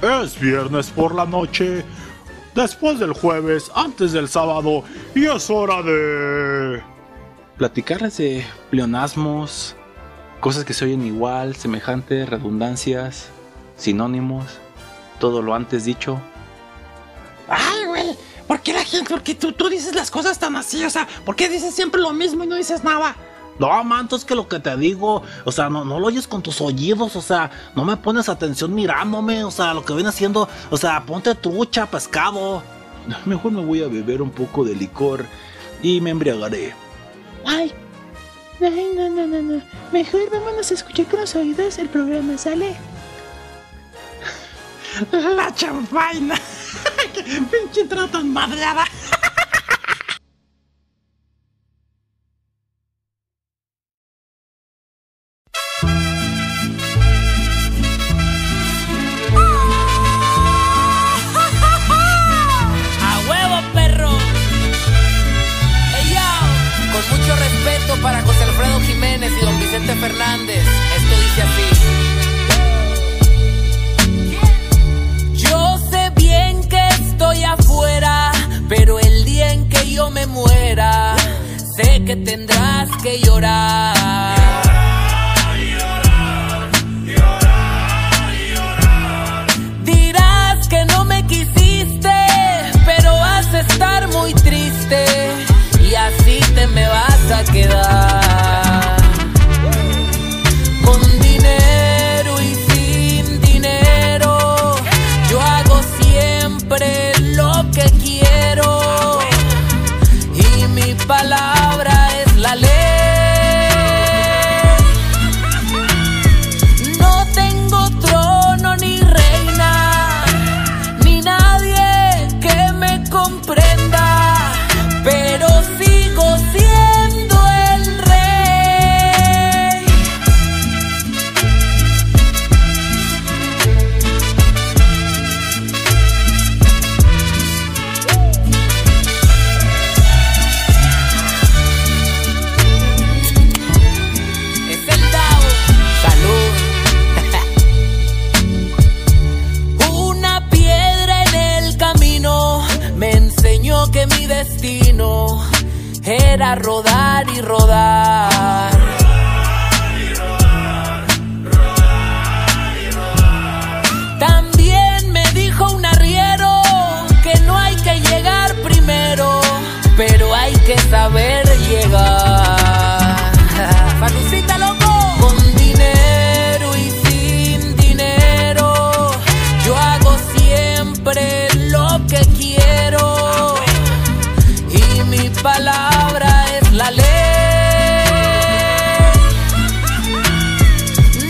Es viernes por la noche, después del jueves, antes del sábado, y es hora de... Platicarles de pleonasmos, cosas que se oyen igual, semejantes, redundancias, sinónimos, todo lo antes dicho. Ay, güey, ¿por qué la gente, por qué tú, tú dices las cosas tan así? O sea, ¿por qué dices siempre lo mismo y no dices nada? No, manto, es que lo que te digo, o sea, no, no lo oyes con tus oídos, o sea, no me pones atención mirándome, o sea, lo que viene haciendo, o sea, ponte trucha, pescado. Mejor me voy a beber un poco de licor y me embriagaré. Ay, ay, no, no, no, no. Mejor vámonos a escuchar con los oídos el programa, ¿sale? La champaina. ¡Qué pinche entrada tan madreada!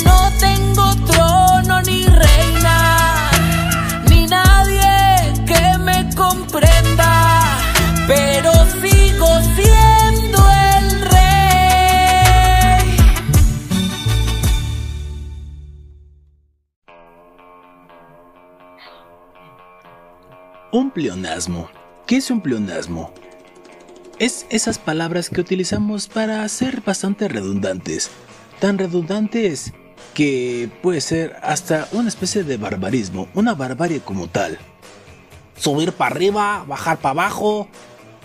No tengo trono ni reina, ni nadie que me comprenda, pero sigo siendo el rey. Un pleonasmo. ¿Qué es un pleonasmo? Es esas palabras que utilizamos para ser bastante redundantes. Tan redundantes que puede ser hasta una especie de barbarismo, una barbarie como tal. Subir para arriba, bajar para abajo,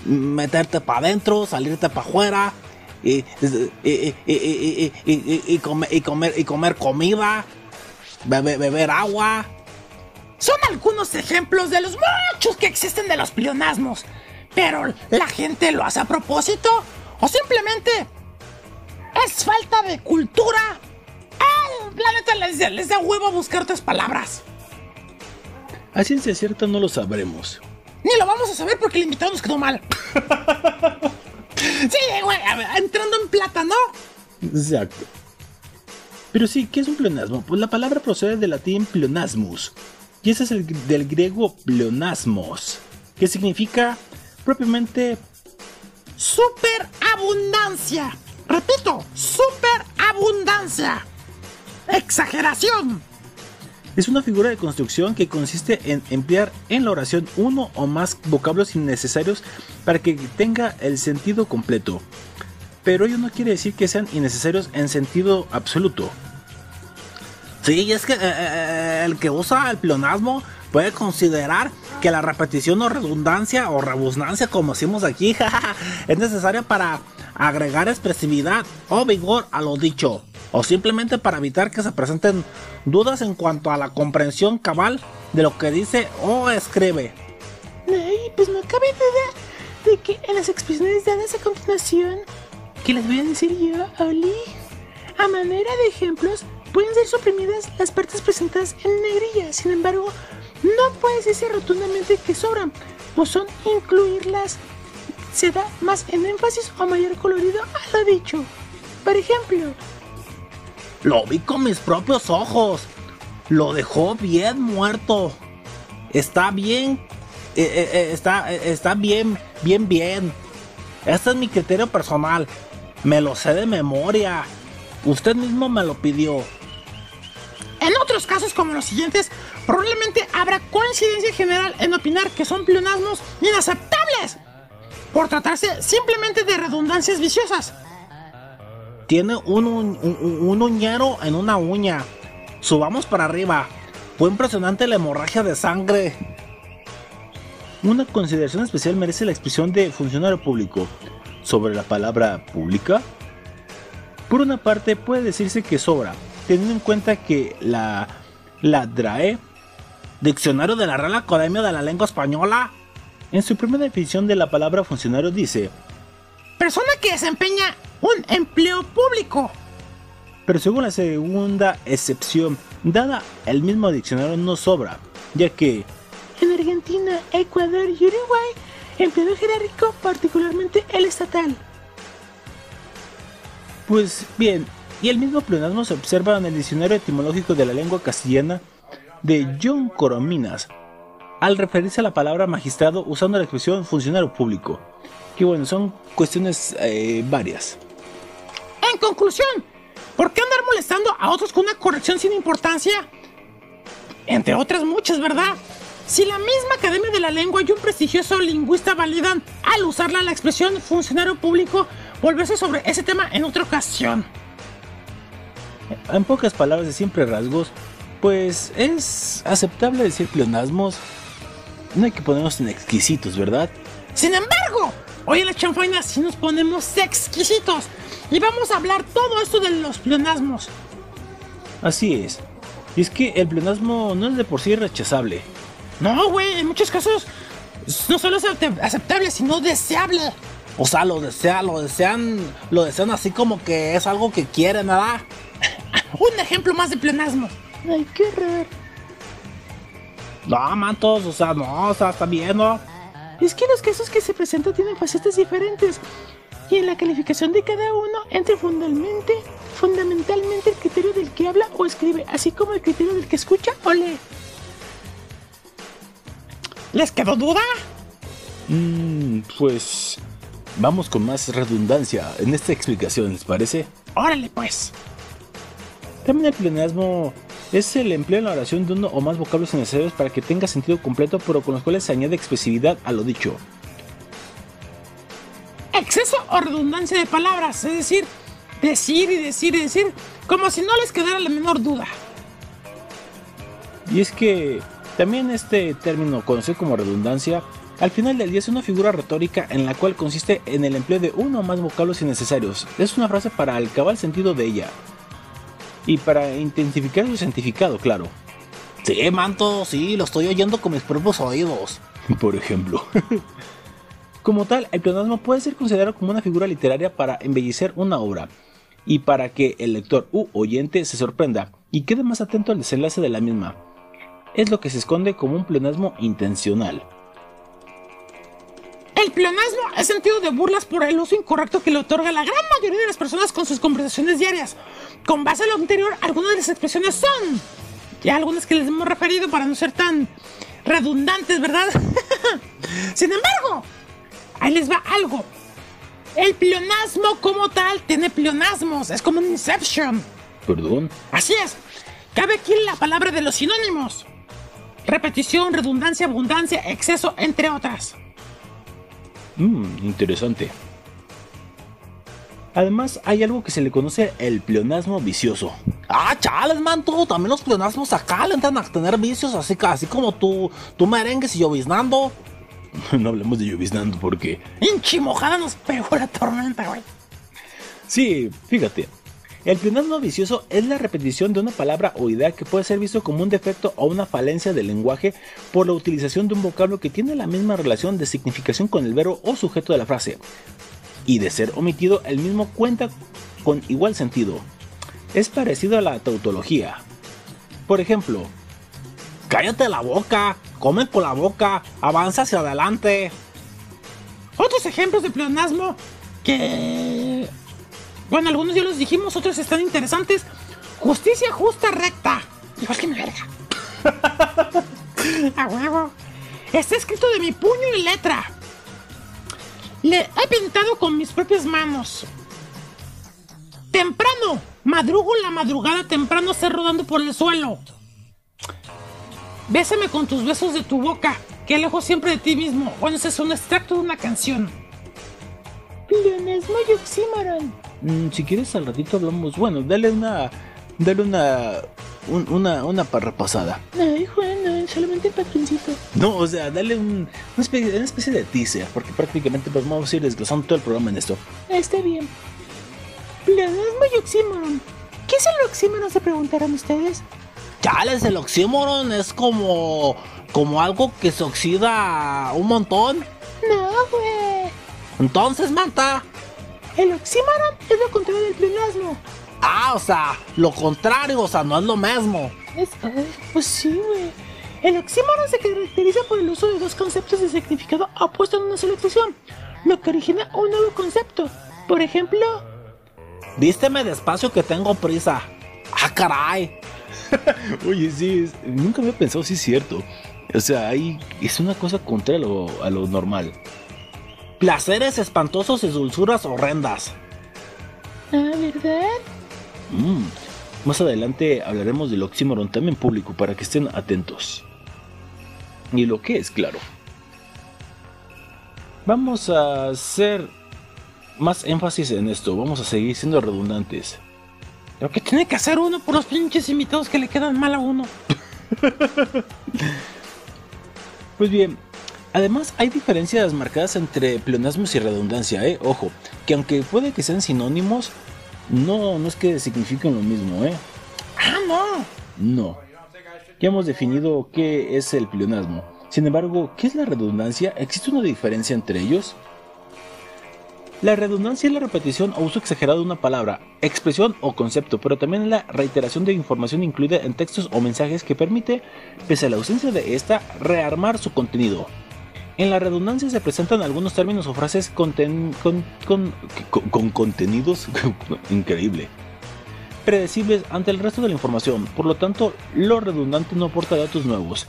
meterte para adentro, salirte para afuera, y, y- y- comer, y, comer, y comer comida, bebe- beber agua. Son algunos ejemplos de los muchos que existen de los pleonasmos. Pero la gente lo hace a propósito o simplemente es falta de cultura. Ah, la neta les, les da huevo buscar otras palabras. A ciencia cierta no lo sabremos. Ni lo vamos a saber porque el invitado nos quedó mal. sí, güey, entrando en plata, ¿no? Exacto. Pero sí, ¿qué es un pleonasmo? Pues la palabra procede del latín pleonasmus. Y ese es el del griego pleonasmos, que significa propiamente Superabundancia. Repito, superabundancia. Exageración. Es una figura de construcción que consiste en emplear en la oración uno o más vocablos innecesarios para que tenga el sentido completo. Pero ello no quiere decir que sean innecesarios en sentido absoluto. Sí, es que eh, eh, el que usa el pleonasmo puede considerar que la repetición o redundancia o rebusnancia, como decimos aquí, es necesaria para agregar expresividad o vigor a lo dicho, o simplemente para evitar que se presenten dudas en cuanto a la comprensión cabal de lo que dice o escribe. Ay, pues no cabe duda de que en las expresiones dadas a continuación, que les voy a decir yo, Oli, a manera de ejemplos, pueden ser suprimidas las partes presentadas en negrilla. Sin embargo, no puede decirse rotundamente que sobran, pues son incluirlas se da más en énfasis o mayor colorido a lo dicho. Por ejemplo, Lo vi con mis propios ojos. Lo dejó bien muerto. Está bien. eh, eh, eh, está, está bien, bien, bien. Este es mi criterio personal. Me lo sé de memoria. Usted mismo me lo pidió. En otros casos como los siguientes, probablemente habrá coincidencia general en opinar que son pleonasmos inaceptables por tratarse simplemente de redundancias viciosas. Tiene un, un, un- un uñero en una uña. Subamos para arriba. Fue impresionante la hemorragia de sangre. Una consideración especial merece la expresión de funcionario público sobre la palabra pública. Por una parte, puede decirse que sobra, teniendo en cuenta que la, la DRAE, Diccionario de la Real Academia de la Lengua Española. en su primera definición de la palabra funcionario, dice: Persona que desempeña un empleo público. Pero según la segunda excepción, dada el mismo diccionario, no sobra, ya que en Argentina, Ecuador y Uruguay, empleado jerárquico, particularmente el estatal. Pues bien, y el mismo pleonasmo se observa en el diccionario etimológico de la lengua castellana de John Corominas, al referirse a la palabra magistrado usando la expresión funcionario público. Que bueno, son cuestiones eh, varias. En conclusión, ¿por qué andar molestando a otros con una corrección sin importancia? Entre otras muchas, ¿verdad? Si la misma Academia de la Lengua y un prestigioso lingüista validan al usarla la expresión funcionario público, volverse sobre ese tema en otra ocasión. En pocas palabras de siempre rasgos, pues es aceptable decir pleonasmos. No hay que ponernos en exquisitos, ¿verdad? Sin embargo, hoy en la chanfaina sí nos ponemos exquisitos y vamos a hablar todo esto de los pleonasmos. Así es. Y es que el pleonasmo no es de por sí rechazable. No, güey, en muchos casos no solo es ace- aceptable, sino deseable. O sea, lo desean, lo desean, lo desean así como que es algo que quieren, ¿verdad? Un ejemplo más de pleonasmo. Ay, qué raro. No, mantos, o sea, no, o sea, está bien, ¿no? Es que los casos que se presentan tienen facetas diferentes y en la calificación de cada uno entra fundamentalmente, fundamentalmente el criterio del que habla o escribe, así como el criterio del que escucha o lee. ¿Les quedó duda? Mm, pues vamos con más redundancia en esta explicación, ¿les parece? Órale, pues. También el pleonasmo es el empleo en la oración de uno o más vocablos necesarios para que tenga sentido completo, pero con los cuales se añade expresividad a lo dicho. Exceso o redundancia de palabras, es decir, decir y decir y decir, como si no les quedara la menor duda. Y es que también este término, conocido como redundancia, al final del día es una figura retórica en la cual consiste en el empleo de uno o más vocablos innecesarios. Es una frase para el cabal sentido de ella. Y para intensificar su significado, claro. Sí, manto, sí, lo estoy oyendo con mis propios oídos. Por ejemplo. Como tal, el pleonasmo puede ser considerado como una figura literaria para embellecer una obra y para que el lector u oyente se sorprenda y quede más atento al desenlace de la misma. Es lo que se esconde como un pleonasmo intencional. El pleonasmo es sentido de burlas por el uso incorrecto que le otorga la gran mayoría de las personas con sus conversaciones diarias. Con base a lo anterior, algunas de las expresiones son, ya algunas que les hemos referido para no ser tan redundantes, ¿verdad? Sin embargo, ahí les va algo. El pleonasmo como tal tiene pleonasmos, es como un Inception. Perdón. Así es. Cabe aquí la palabra de los sinónimos. Repetición, redundancia, abundancia, exceso, entre otras. Mmm, interesante. Además, hay algo que se le conoce el pleonasmo vicioso. Ah, chales, man, tú, también los pleonasmos acá le entran a tener vicios, así, así como tú, tú merengues y lloviznando. no hablemos de lloviznando porque... Hinchi mojada nos pegó la tormenta, güey. Sí, fíjate. El pleonasmo vicioso es la repetición de una palabra o idea que puede ser visto como un defecto o una falencia del lenguaje por la utilización de un vocablo que tiene la misma relación de significación con el verbo o sujeto de la frase. Y de ser omitido, el mismo cuenta con igual sentido. Es parecido a la tautología. Por ejemplo, Cállate la boca, come con la boca, avanza hacia adelante. Otros ejemplos de pleonasmo que... Bueno, algunos ya los dijimos, otros están interesantes. Justicia justa recta. Igual que mi verga. A huevo. Está escrito de mi puño y letra. Le he pintado con mis propias manos. Temprano. Madrugo la madrugada temprano, se rodando por el suelo. Bésame con tus besos de tu boca, que alejo siempre de ti mismo. Bueno, ese es un extracto de una canción. Pleonasmo y oxímoron. Mm, si quieres al ratito hablamos... Bueno, dale una... Dale una... un- una, una parrapasada. Ay, Juan, no, solamente el patroncito. No, o sea, dale un, una, especie, una especie de teaser, porque prácticamente pues, vamos a ir desglosando todo el programa en esto. Está bien. Pleonasmo y oxímoron. ¿Qué es el oxímoron? Se preguntaron ustedes. Chales, el oxímoron es como, como algo que se oxida un montón. No, güey. Entonces, manta. El oxímoron es lo contrario del pleonasmo. Ah, o sea, lo contrario, o sea, no es lo mismo. Es, ay, pues sí, güey. El oxímoron se caracteriza por el uso de dos conceptos de significado opuesto en una sola expresión, lo que origina un nuevo concepto. Por ejemplo, Vísteme despacio que tengo prisa. Ah, caray. Oye, sí, es- nunca había pensado si es cierto. O sea, ahí es una cosa contra lo, a lo normal. Placeres espantosos y dulzuras horrendas. ah, ¿verdad? Mm, Más adelante hablaremos del oxímoron también público para que estén atentos. Y lo que es, claro. Vamos a hacer más énfasis en esto, vamos a seguir siendo redundantes. Lo que tiene que hacer uno por los pinches invitados que le quedan mal a uno. Pues bien, además hay diferencias marcadas entre pleonasmos y redundancia, ¿eh? Ojo, que aunque puede que sean sinónimos, no, no es que signifiquen lo mismo, ¿eh? Ah, no. No. Ya hemos definido qué es el pleonasmo. Sin embargo, ¿qué es la redundancia? ¿Existe una diferencia entre ellos? La redundancia es la repetición o uso exagerado de una palabra, expresión o concepto, pero también la reiteración de información incluida en textos o mensajes que permite, pese a la ausencia de esta, rearmar su contenido. En la redundancia se presentan algunos términos o frases con- con contenidos increíble predecibles ante el resto de la información, por lo tanto, lo redundante no aporta datos nuevos,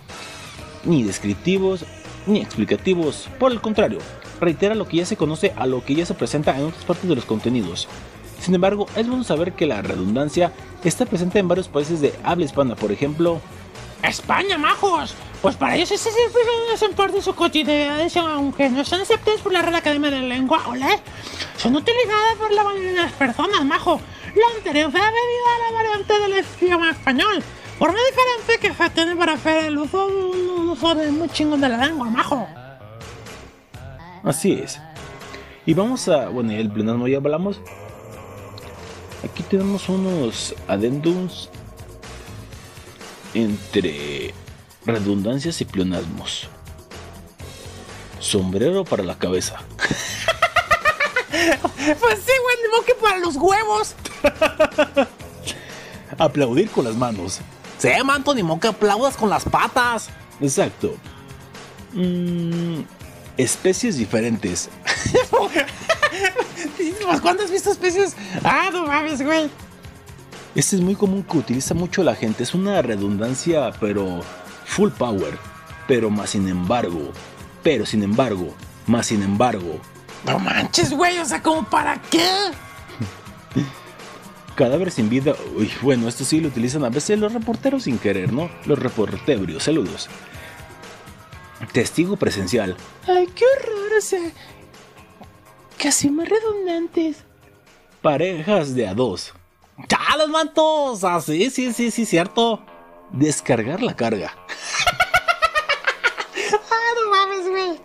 ni descriptivos, ni explicativos, por el contrario, reitera lo que ya se conoce a lo que ya se presenta en otras partes de los contenidos. Sin embargo, es bueno saber que la redundancia está presente en varios países de habla hispana, por ejemplo, España, majos. Pues para ellos esas expresiones son parte de su cotidianidad, aunque no son aceptadas por la Real Academia de la Lengua, ¿ole? Son utilizadas por la mayoría de las personas, majo. Lo anterior fue debido a la variante del idioma español. Forma diferente que se tiene para hacer el uso de un, uso de muy chingón de la lengua, majo. Así es. Y vamos a, bueno, el pleonasmo ya hablamos. Aquí tenemos unos adendums entre redundancias y pleonasmos. Sombrero para la cabeza. Pues sí, güey, ni modo que para los huevos. Aplaudir con las manos. Sí, manto, ni modo que aplaudas con las patas. Exacto. Mm, especies diferentes. Pues, ¿Cuántas has visto especies? Ah, no mames, güey. Este es muy común que utiliza mucho la gente. Es una redundancia, pero full power. Pero más sin embargo. Pero sin embargo. Más sin embargo. No manches, güey, o sea, ¿como para qué? Cadáver sin vida. Uy, bueno, esto sí lo utilizan a veces los reporteros sin querer, ¿no? Los reportebrios. Saludos. Testigo presencial. Ay, qué horror, o sea. Casi más redundantes. Parejas de a dos. ¡Chales, mantos! Ah, sí, sí, sí, sí, cierto. Descargar la carga. Ah, no mames, güey.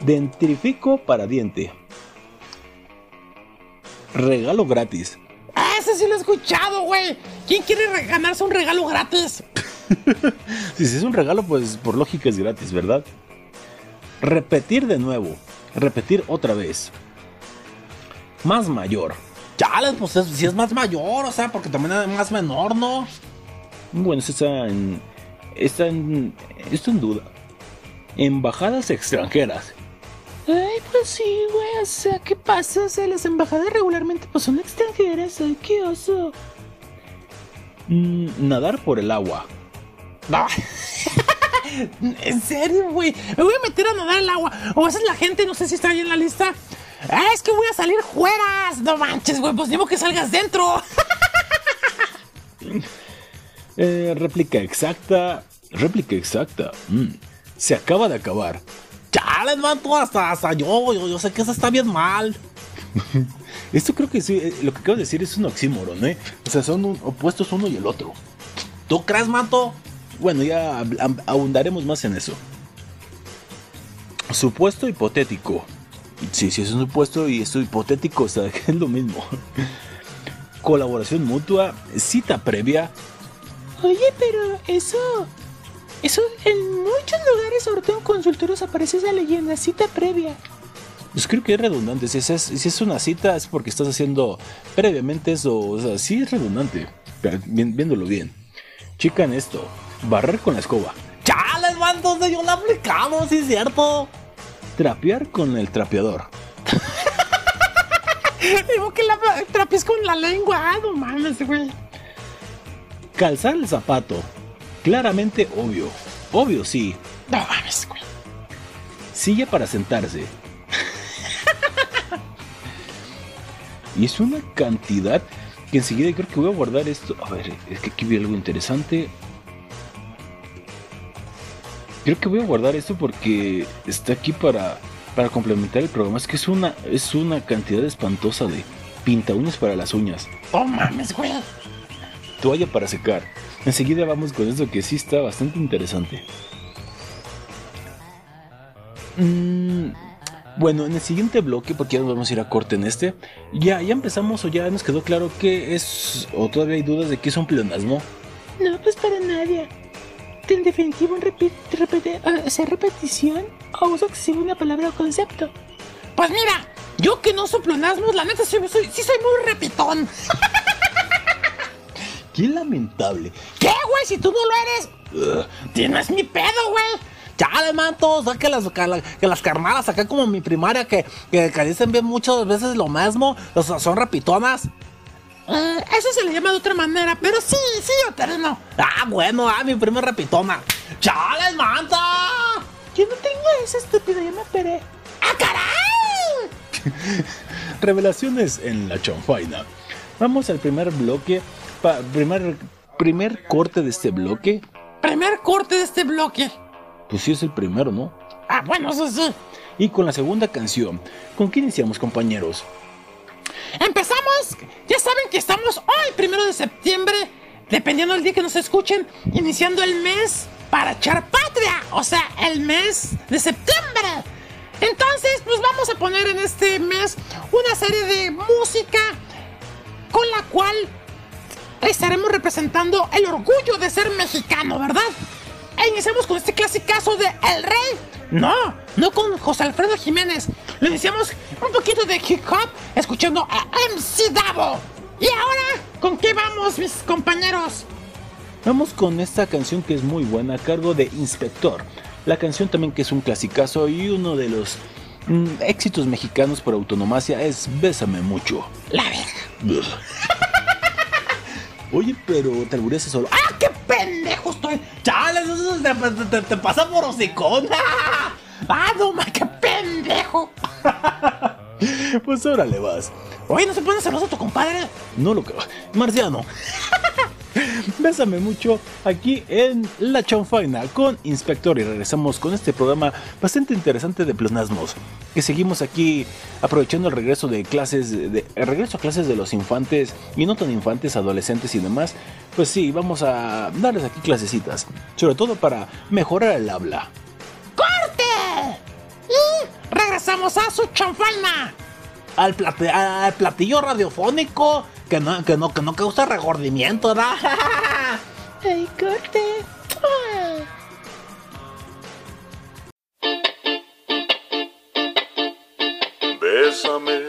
Dentrifico para diente. Regalo gratis. Ah, ese sí lo he escuchado, güey. ¿Quién quiere re- ganarse un regalo gratis? Si es un regalo, pues por lógica es gratis, ¿verdad? Repetir de nuevo. Repetir otra vez. Más mayor. Chales, pues es- si es más mayor, o sea, porque también es más menor, ¿no? Bueno, eso está en. Está en. Esto en duda. Embajadas extranjeras. Ay, pues sí, güey. O sea, ¿qué pasa? O sea, las embajadas regularmente pues son extranjeras. Ay, qué oso. Mm, nadar por el agua. No. en serio, güey. Me voy a meter a nadar al agua. O a veces la gente, no sé si está ahí en la lista. Ah, es que voy a salir fueras. No manches, güey. Pues digo que salgas dentro. Eh, réplica exacta. Réplica exacta. Mm, se acaba de acabar. Chales, manto, hasta, hasta yo, yo, yo sé que eso está bien mal. Esto creo que sí, eh, lo que acabo de decir es un oxímoron, ¿eh? O sea, son un- opuestos uno y el otro. ¿Tú crees, manto? Bueno, ya abundaremos más en eso. Supuesto hipotético. Sí, sí, es un supuesto y esto hipotético, o sea, que es lo mismo. Colaboración mutua, cita previa. Oye, pero eso. Eso en muchos lugares, sobre todo en consultorios, aparece esa leyenda, cita previa. Pues creo que es redundante. Si es, si es una cita, es porque estás haciendo previamente eso. O sea, sí es redundante. pero vi- viéndolo bien. Chican esto. Barrer con la escoba. Chales, manto, yo lo he aplicado, sí es cierto. Trapear con el trapeador. Digo que la trapies con la lengua. Ah, no mames, güey. Calzar el zapato. Claramente obvio. Obvio sí. No mames, güey. Silla para sentarse. y es una cantidad que enseguida creo que voy a guardar esto. A ver, es que aquí vi algo interesante. Creo que voy a guardar esto porque está aquí para, para complementar el programa. Es que es una, es una cantidad espantosa de pinta uñas para las uñas. No mames, güey. Toalla para secar. Enseguida vamos con esto que sí está bastante interesante. Mm, bueno, en el siguiente bloque, porque ya nos vamos a ir a corte en este, ya, ya empezamos o ya nos quedó claro que es, o todavía hay dudas de que es un pleonasmo. No, pues para nadie. En definitiva, un repi- repete- hacer repetición o uso excesivo de una palabra o concepto. Pues mira, yo que no pleonasmos, la neta sí soy, sí soy muy repitón. Qué lamentable. ¿Qué, güey? Si tú no lo eres. Tienes mi pedo, güey. Chales, manto, o sea, que las, que la- que las carnalas acá como mi primaria que, que, que dicen bien muchas veces lo mismo, o sea, son repitonas. Eh, eso se le llama de otra manera, pero sí, sí, Oterno. Ah, bueno, ah, mi prima es repitona. ¡Chales, manta! Yo no tengo eso, estúpido, ya me operé. ¡Ah, caray! Revelaciones en la chonfaina. Vamos al primer bloque, pa- primer, primer corte de este bloque. Primer corte de este bloque. Pues sí es el primero, ¿no? Ah, bueno, eso sí. Y con la segunda canción, ¿con qué iniciamos, compañeros? Empezamos. Ya saben que estamos hoy, primero de septiembre, dependiendo del día que nos escuchen, iniciando el mes para echar patria, o sea, el mes de septiembre. Entonces, pues vamos a poner en este mes una serie de música con la cual estaremos representando el orgullo de ser mexicano, ¿verdad? E iniciamos con este clasicazo de El Rey. No, no con José Alfredo Jiménez. Lo iniciamos un poquito de hip hop escuchando a MC Davo. Y ahora, ¿con qué vamos, mis compañeros? Vamos con esta canción que es muy buena a cargo de Inspector. La canción también que es un clasicazo y uno de los mm, éxitos mexicanos por autonomacia es Bésame mucho. La verga. Oye, pero te albureaste solo. ¡Ah, qué pendejo estoy! ¡Chales, eso te, te- te- te pasa por hocicona! ¡Ah, no, ma, qué pendejo! Pues órale vas. Oye, ¿no se pone celoso tu compadre? No lo creo. Marciano. Bésame mucho aquí en La Chanfaina con Inspector y regresamos con este programa bastante interesante de pleonasmos. Que seguimos aquí aprovechando el regreso de clases, el regreso a clases de los infantes y no tan infantes, adolescentes y demás. Pues sí, vamos a darles aquí clasecitas, sobre todo para mejorar el habla. Regresamos a su chanfaina. Al, plate- al platillo radiofónico que no, que no, que no causa regordimiento, ¿verdad? Ay, corte. Bésame,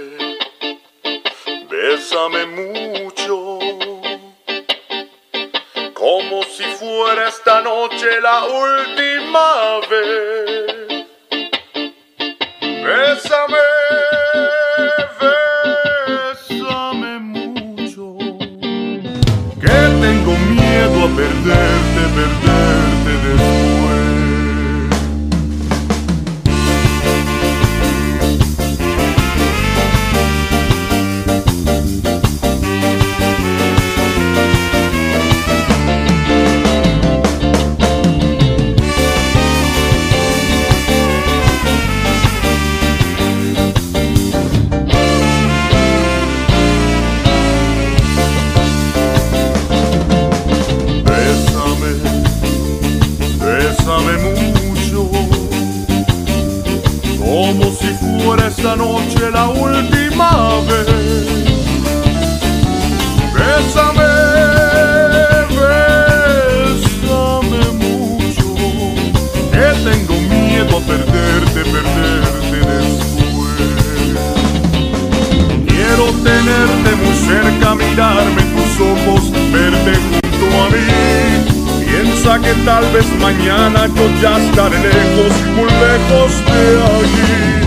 bésame mucho, como si fuera esta noche la última vez. Bésame, bésame mucho, que tengo miedo a perderte, perderte después. Esta noche la última vez. Bésame, bésame mucho, que tengo miedo a perderte, perderte después. Quiero tenerte muy cerca, mirarme tus ojos, verte junto a mí. Piensa que tal vez mañana yo ya estaré lejos, muy lejos de allí.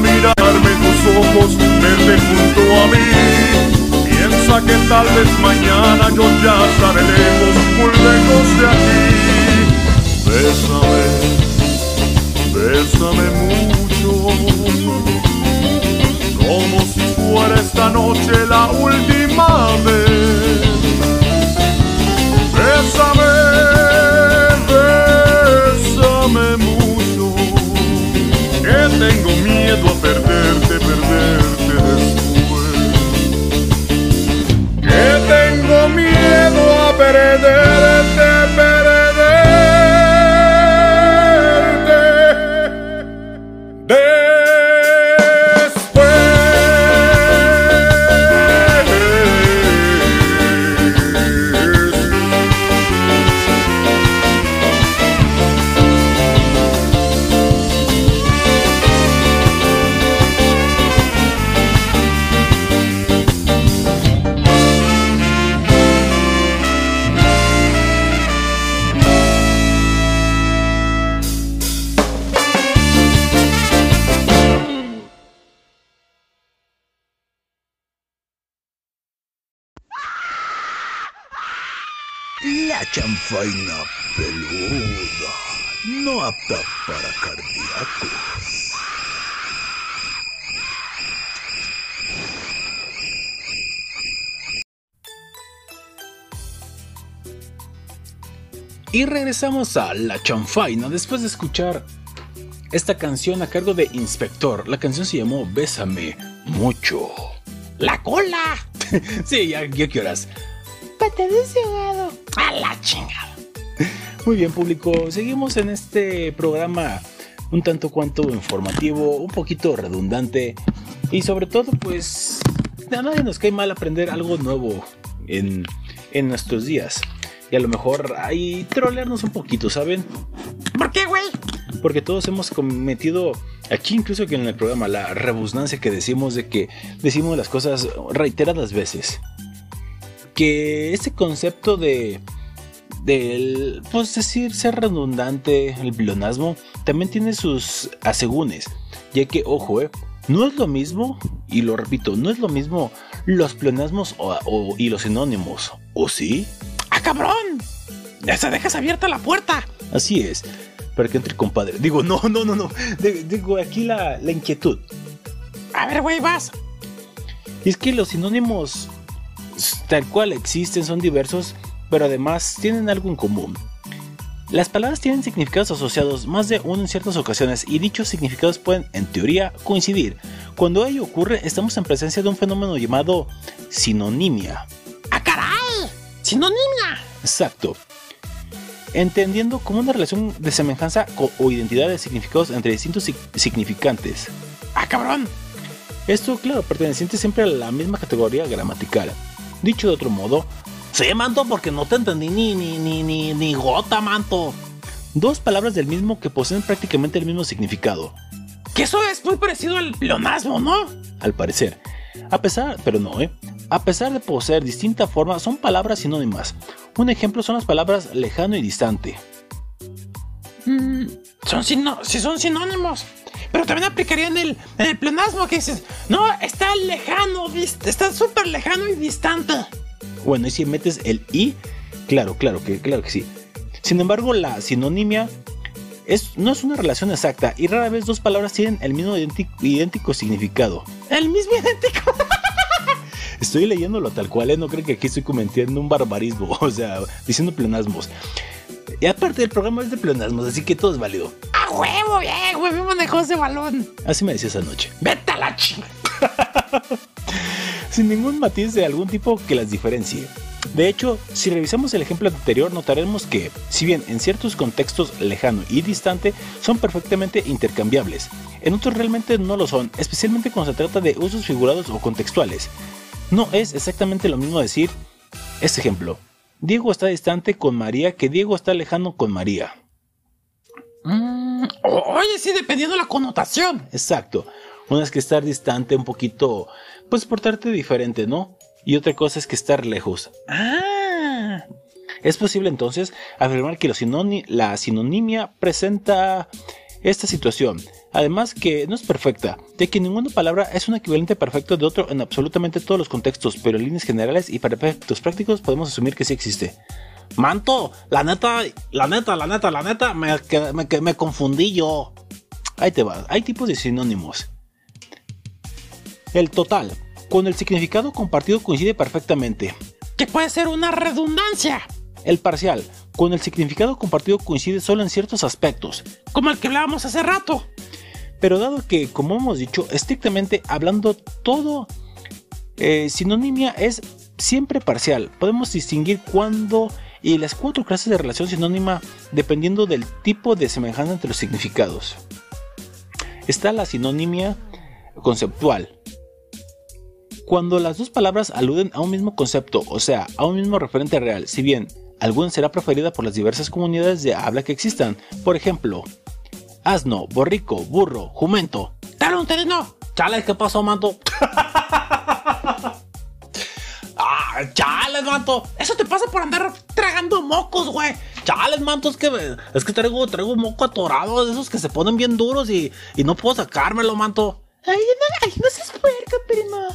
Cerca, regresamos a La Chanfaina después de escuchar esta canción a cargo de Inspector. La canción se llamó Bésame mucho. ¡La cola! Sí, ya, ya qué horas. Ahogado. ¡A la chingada! Muy bien, público. Seguimos en este programa un tanto cuanto informativo, un poquito redundante y sobre todo pues a nadie nos cae mal aprender algo nuevo en, en nuestros días. Y a lo mejor ahí trolearnos un poquito, ¿saben? ¿Por qué, güey? Porque todos hemos cometido, aquí incluso que en el programa, la rebusnancia que decimos de que decimos las cosas reiteradas veces. Que ese concepto de del, pues decir, ser redundante, el pleonasmo, también tiene sus asegúnes, ya que, ojo, eh, no es lo mismo, y lo repito, no es lo mismo los pleonasmos o, y los sinónimos, ¿o sí? ¡Ah, cabrón! Ya se dejas abierta la puerta. Así es, para que entre compadre. Digo, no, no, no, no. Digo, aquí la, la inquietud. A ver, güey, vas. Es que los sinónimos tal cual existen, son diversos, pero además tienen algo en común. Las palabras tienen significados asociados más de uno en ciertas ocasiones y dichos significados pueden, en teoría, coincidir. Cuando ello ocurre, estamos en presencia de un fenómeno llamado sinonimia. ¡Sinonimia! Exacto. Entendiendo como una relación de semejanza o identidad de significados entre distintos significantes. ¡Ah, cabrón! Esto, claro, perteneciente siempre a la misma categoría gramatical. Dicho de otro modo, Sí, manto, porque no te entendí ni, ni, ni, ni, ni gota, manto. Dos palabras del mismo que poseen prácticamente el mismo significado. Que eso es muy parecido al pleonasmo, ¿no? Al parecer. A pesar, pero no, ¿eh? A pesar de poseer distinta forma, son palabras sinónimas. Un ejemplo son las palabras lejano y distante. Mm, son si son sinónimos. Pero también aplicaría en el, el pleonasmo que dices, no, está lejano, está súper lejano y distante. Bueno, y si metes el i, claro, claro que, claro que sí. Sin embargo, la sinonimia es, no es una relación exacta y rara vez dos palabras tienen el mismo idéntico, significado. El mismo idéntico. Estoy leyéndolo tal cual, ¿eh? no creo que aquí estoy cometiendo un barbarismo, o sea, diciendo pleonasmos. Y aparte el programa es de pleonasmos, así que todo es válido. ¡A huevo, bien! Me manejó ese balón. Así me decías anoche. ¡Vete a la chinga! sin ningún matiz de algún tipo que las diferencie. De hecho, si revisamos el ejemplo anterior, notaremos que, si bien en ciertos contextos lejano y distante son perfectamente intercambiables, en otros realmente no lo son, especialmente cuando se trata de usos figurados o contextuales. No es exactamente lo mismo decir, este ejemplo, Diego está distante con María que Diego está lejano con María. Mm, oye, sí, dependiendo de la connotación. Exacto. Una es que estar distante un poquito pues portarte diferente, ¿no? Y otra cosa es que estar lejos. Ah. Es posible entonces afirmar que la sinonimia presenta esta situación. Además que no es perfecta, ya que ninguna palabra es un equivalente perfecto de otro en absolutamente todos los contextos, pero en líneas generales y para efectos prácticos podemos asumir que sí existe. Manto, la neta, la neta, la neta, la neta, me, me, me confundí yo. Ahí te va, hay tipos de sinónimos. El total, con el significado compartido coincide perfectamente. Que puede ser una redundancia. El parcial, con el significado compartido coincide solo en ciertos aspectos. Como el que hablábamos hace rato. Pero dado que, como hemos dicho, estrictamente hablando todo, eh, sinonimia es siempre parcial. Podemos distinguir cuándo y las cuatro clases de relación sinónima dependiendo del tipo de semejanza entre los significados. Está la sinonimia conceptual, cuando las dos palabras aluden a un mismo concepto, o sea, a un mismo referente real, si bien alguna será preferida por las diversas comunidades de habla que existan. Por ejemplo, asno, borrico, burro, jumento. ¡Dale un terreno! Chale, ¿qué pasó, manto? ¡Ah, chales, manto! Eso te pasa por andar tragando mocos, güey. Chales, manto, es que, es que traigo, traigo moco atorado de esos que se ponen bien duros y, y no puedo sacármelo, manto. Ay, no, ay, no seas puerco, primo.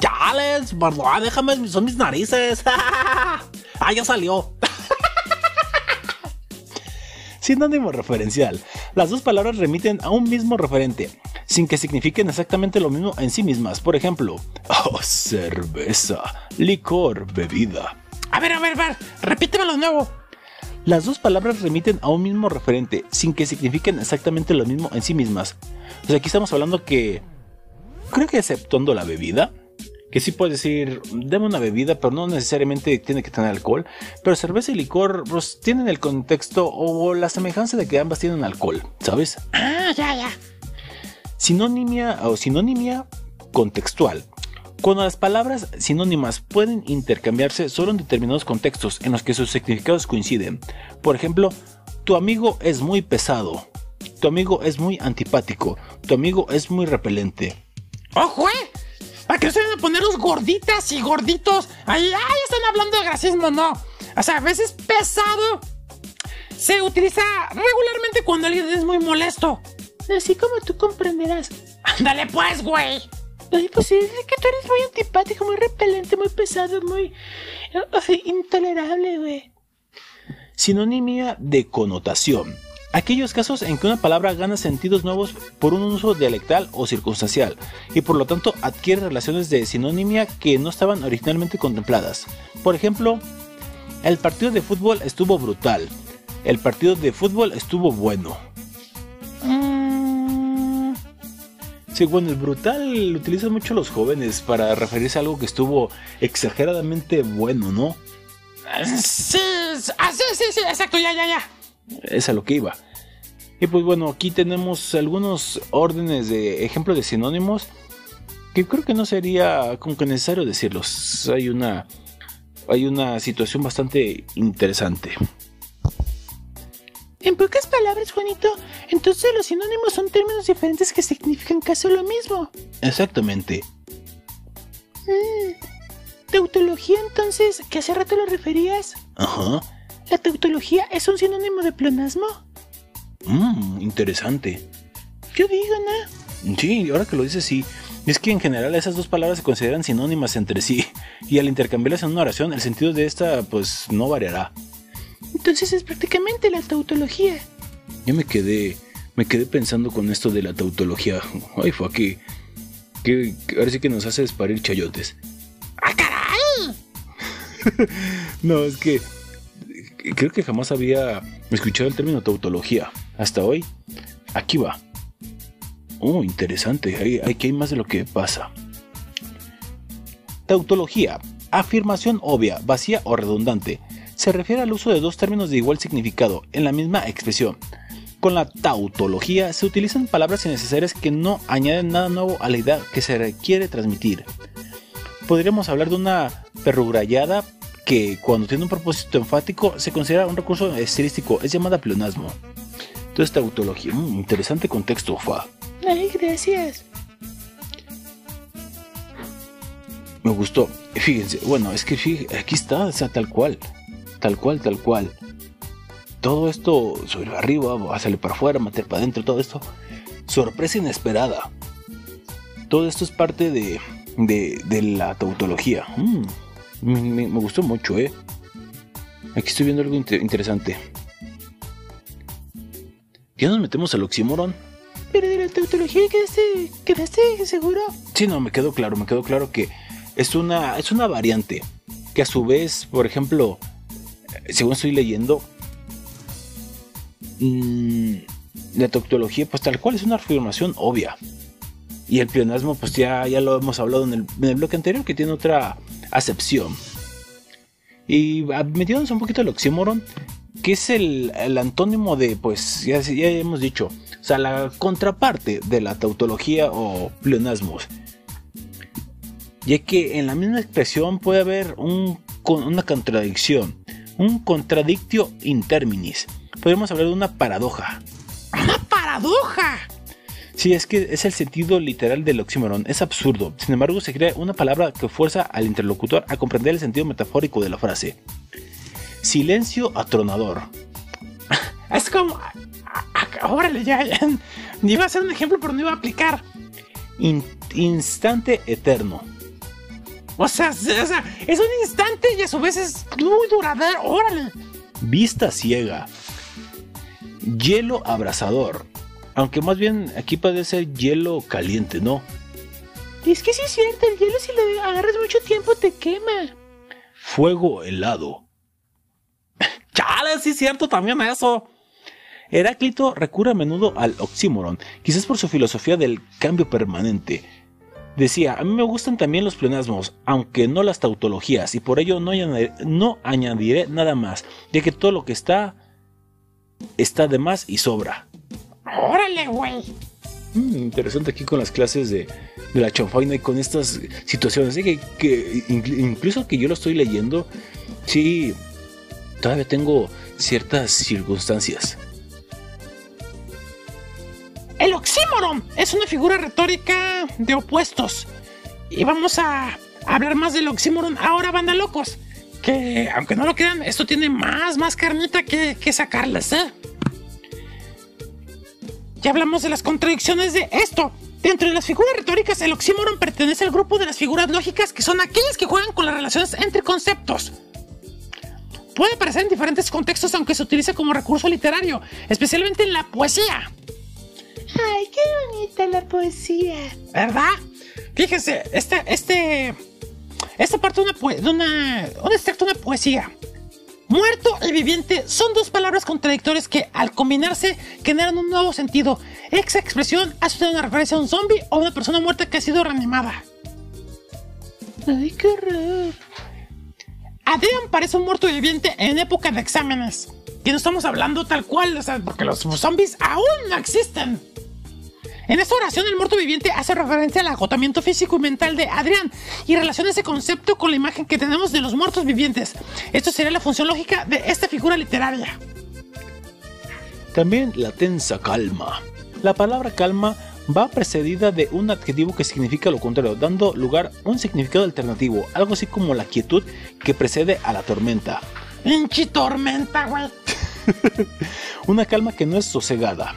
Chales, perdón, déjame, son mis narices. ah, ya salió. Sinónimo referencial. Las dos palabras remiten a un mismo referente, sin que signifiquen exactamente lo mismo en sí mismas. Por ejemplo, oh, cerveza, licor, bebida. A ver, a ver, a ver, repítemelo de nuevo. Las dos palabras remiten a un mismo referente, sin que signifiquen exactamente lo mismo en sí mismas. O sea, aquí estamos hablando que, creo que exceptuando la bebida, que sí puedes decir, dame una bebida, pero no necesariamente tiene que tener alcohol. Pero cerveza y licor pues, tienen el contexto o la semejanza de que ambas tienen alcohol, ¿sabes? Ah, ya, ya. Sinonimia o sinonimia contextual. Cuando las palabras sinónimas pueden intercambiarse solo en determinados contextos en los que sus significados coinciden. Por ejemplo, tu amigo es muy pesado. Tu amigo es muy antipático. Tu amigo es muy repelente. ¡Ojo, eh! ¿A qué se van a poner los gorditas y gorditos? Ahí, ahí están hablando de grasismo, no. O sea, a veces pesado se utiliza regularmente cuando alguien es muy molesto. Así como tú comprenderás. Ándale pues, güey. Ay, pues sí, es que tú eres muy antipático, muy repelente, muy pesado, muy ay, intolerable, güey. Sinonimia de connotación. Aquellos casos en que una palabra gana sentidos nuevos por un uso dialectal o circunstancial y por lo tanto adquiere relaciones de sinonimia que no estaban originalmente contempladas. Por ejemplo, el partido de fútbol estuvo brutal. El partido de fútbol estuvo bueno. Mm, Sí, bueno, el brutal lo utilizan mucho los jóvenes para referirse a algo que estuvo exageradamente bueno, ¿no? sí, ah, sí, sí, sí, exacto, ya, ya, ya. Es a lo que iba. Y pues bueno, aquí tenemos algunos órdenes de ejemplo de sinónimos que creo que no sería como que necesario decirlos. Hay una hay una situación bastante interesante. En pocas palabras, Juanito, entonces los sinónimos son términos diferentes que significan casi lo mismo. Exactamente. Tautología, entonces, que hace rato lo referías. Ajá. ¿La tautología es un sinónimo de pleonasmo? Mmm, interesante. Yo digo, ¿no? Sí, ahora que lo dices, sí. Es que en general esas dos palabras se consideran sinónimas entre sí, y al intercambiarlas en una oración, el sentido de esta, pues, no variará. Entonces es prácticamente la tautología. Yo me quedé, me quedé pensando con esto de la tautología. Ay, fue aquí. Que, ahora sí que nos hace desparir chayotes. ¡Ah, caray! No, es que creo que jamás había escuchado el término tautología. Hasta hoy, aquí va. Oh, interesante. Hay- Aquí hay más de lo que pasa. Tautología. Afirmación obvia, vacía o redundante. Se refiere al uso de dos términos de igual significado en la misma expresión. Con la tautología se utilizan palabras innecesarias que no añaden nada nuevo a la idea que se requiere transmitir. Podríamos hablar de una perrugrallada que cuando tiene un propósito enfático se considera un recurso estilístico, es llamada pleonasmo. Entonces tautología, mm, interesante contexto, fa. Ay, gracias. Me gustó. Fíjense, bueno, es que fí- aquí está, o sea, tal cual. Tal cual, tal cual. Todo esto sobre arriba, salir para afuera, meter para adentro, todo esto. Sorpresa inesperada. Todo esto es parte de, de, de la tautología. Mm, me, me- me gustó mucho, ¿eh? Aquí estoy viendo algo inte- interesante. ¿Ya nos metemos al oxímoron? Pero de la tautología quedaste, quedaste seguro. Sí, no, me quedó claro, me quedó claro que es una, es una variante que a su vez, por ejemplo, según estoy leyendo, mm, la tautología, pues tal cual es una afirmación obvia. Y el pleonasmo, pues ya, ya lo hemos hablado en el, en el bloque anterior, que tiene otra acepción. Y metiéndonos un poquito al oxímoron, que es el, el antónimo de, pues ya, ya hemos dicho, o sea, la contraparte de la tautología o pleonasmos ya que en la misma expresión puede haber un, una contradicción, un contradictio in terminis. Podríamos hablar de una paradoja. ¡Una paradoja! Sí, es que es el sentido literal del oxímoron, es absurdo. Sin embargo, se crea una palabra que fuerza al interlocutor a comprender el sentido metafórico de la frase. Silencio atronador. Es como. Órale, ya, ya. Iba a ser un ejemplo, pero no iba a aplicar. In- instante eterno. O sea, se- o sea, es un instante y a su vez es muy duradero. Órale. Vista ciega. Hielo abrasador. Aunque más bien aquí puede ser hielo caliente, ¿no? Es que sí es cierto, el hielo si lo agarras mucho tiempo te quema. Fuego helado. Chale, sí es cierto también eso. Heráclito recurre a menudo al oxímoron, quizás por su filosofía del cambio permanente. Decía, a mí me gustan también los pleonasmos, aunque no las tautologías, y por ello no añadiré, no añadiré nada más, ya que todo lo que está está de más y sobra. Órale, güey. Mm, interesante aquí con las clases de, de la chanfaina y con estas situaciones. Que, que inclu- incluso que yo lo estoy leyendo, sí, todavía tengo ciertas circunstancias. El oxímoron es una figura retórica de opuestos. Y vamos a hablar más del oxímoron ahora, banda locos. Que, aunque no lo crean, esto tiene más, más carnita que, que sacarles, ¿eh? Ya hablamos de las contradicciones de esto. Dentro de las figuras retóricas, el oxímoron pertenece al grupo de las figuras lógicas, que son aquellas que juegan con las relaciones entre conceptos. Puede aparecer en diferentes contextos, aunque se utiliza como recurso literario, especialmente en la poesía. Ay, qué bonita la poesía. ¿Verdad? Fíjense, este, este, esta parte de una, de una, un extracto de una poesía. Muerto y viviente son dos palabras contradictorias que al combinarse generan un nuevo sentido. Esa expresión hace una referencia a un zombie o a una persona muerta que ha sido reanimada. Ay, qué horror. Adrián parece un muerto viviente en época de exámenes. Que no estamos hablando tal cual, o sea, porque los zombies aún no existen. En esta oración, el muerto viviente hace referencia al agotamiento físico y mental de Adrián y relaciona ese concepto con la imagen que tenemos de los muertos vivientes. Esto sería la función lógica de esta figura literaria. También la tensa calma. La palabra calma va precedida de un adjetivo que significa lo contrario, dando lugar a un significado alternativo, algo así como la quietud que precede a la tormenta. Pinche tormenta, güey. Una calma que no es sosegada.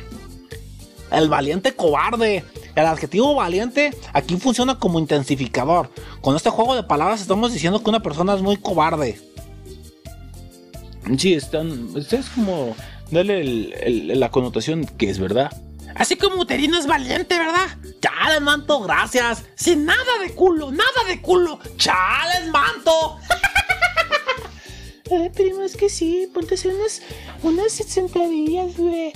El valiente cobarde. El adjetivo valiente aquí funciona como intensificador. Con este juego de palabras estamos diciendo que una persona es muy cobarde. Sí, están. Es como darle el- el- la connotación que es verdad. Así como Uterino es valiente, ¿verdad? Chales, manto, gracias. Sin nada de culo, nada de culo. Chales, manto. Ay, primo, es que sí, ponte a hacer unas, unas sentadillas, güey.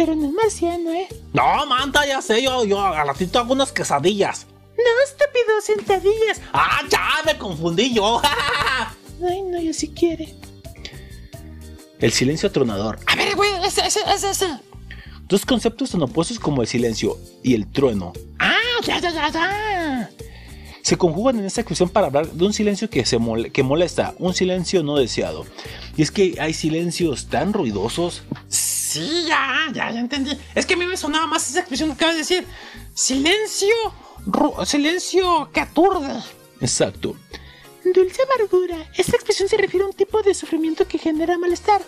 Pero no es marciano, ¿eh? No, manta, ya sé, yo, yo al ratito hago unas quesadillas. No, estúpido, sentadillas. Ah, ya me confundí yo. Ay, no, yo sí quiere. El silencio atronador. A ver, güey, ese, ese, ese, ese. Dos conceptos tan opuestos como el silencio y el trueno Ah, ya, ya, ya, ya. se conjugan en esta expresión para hablar de un silencio que, se que molesta, un silencio no deseado. Y es que hay silencios tan ruidosos. Sí, ya, ya, ya entendí. Es que a mí me sonaba más esa expresión que acabas de decir. Silencio, silencio que aturde. Exacto. Dulce amargura. Esta expresión se refiere a un tipo de sufrimiento que genera malestar.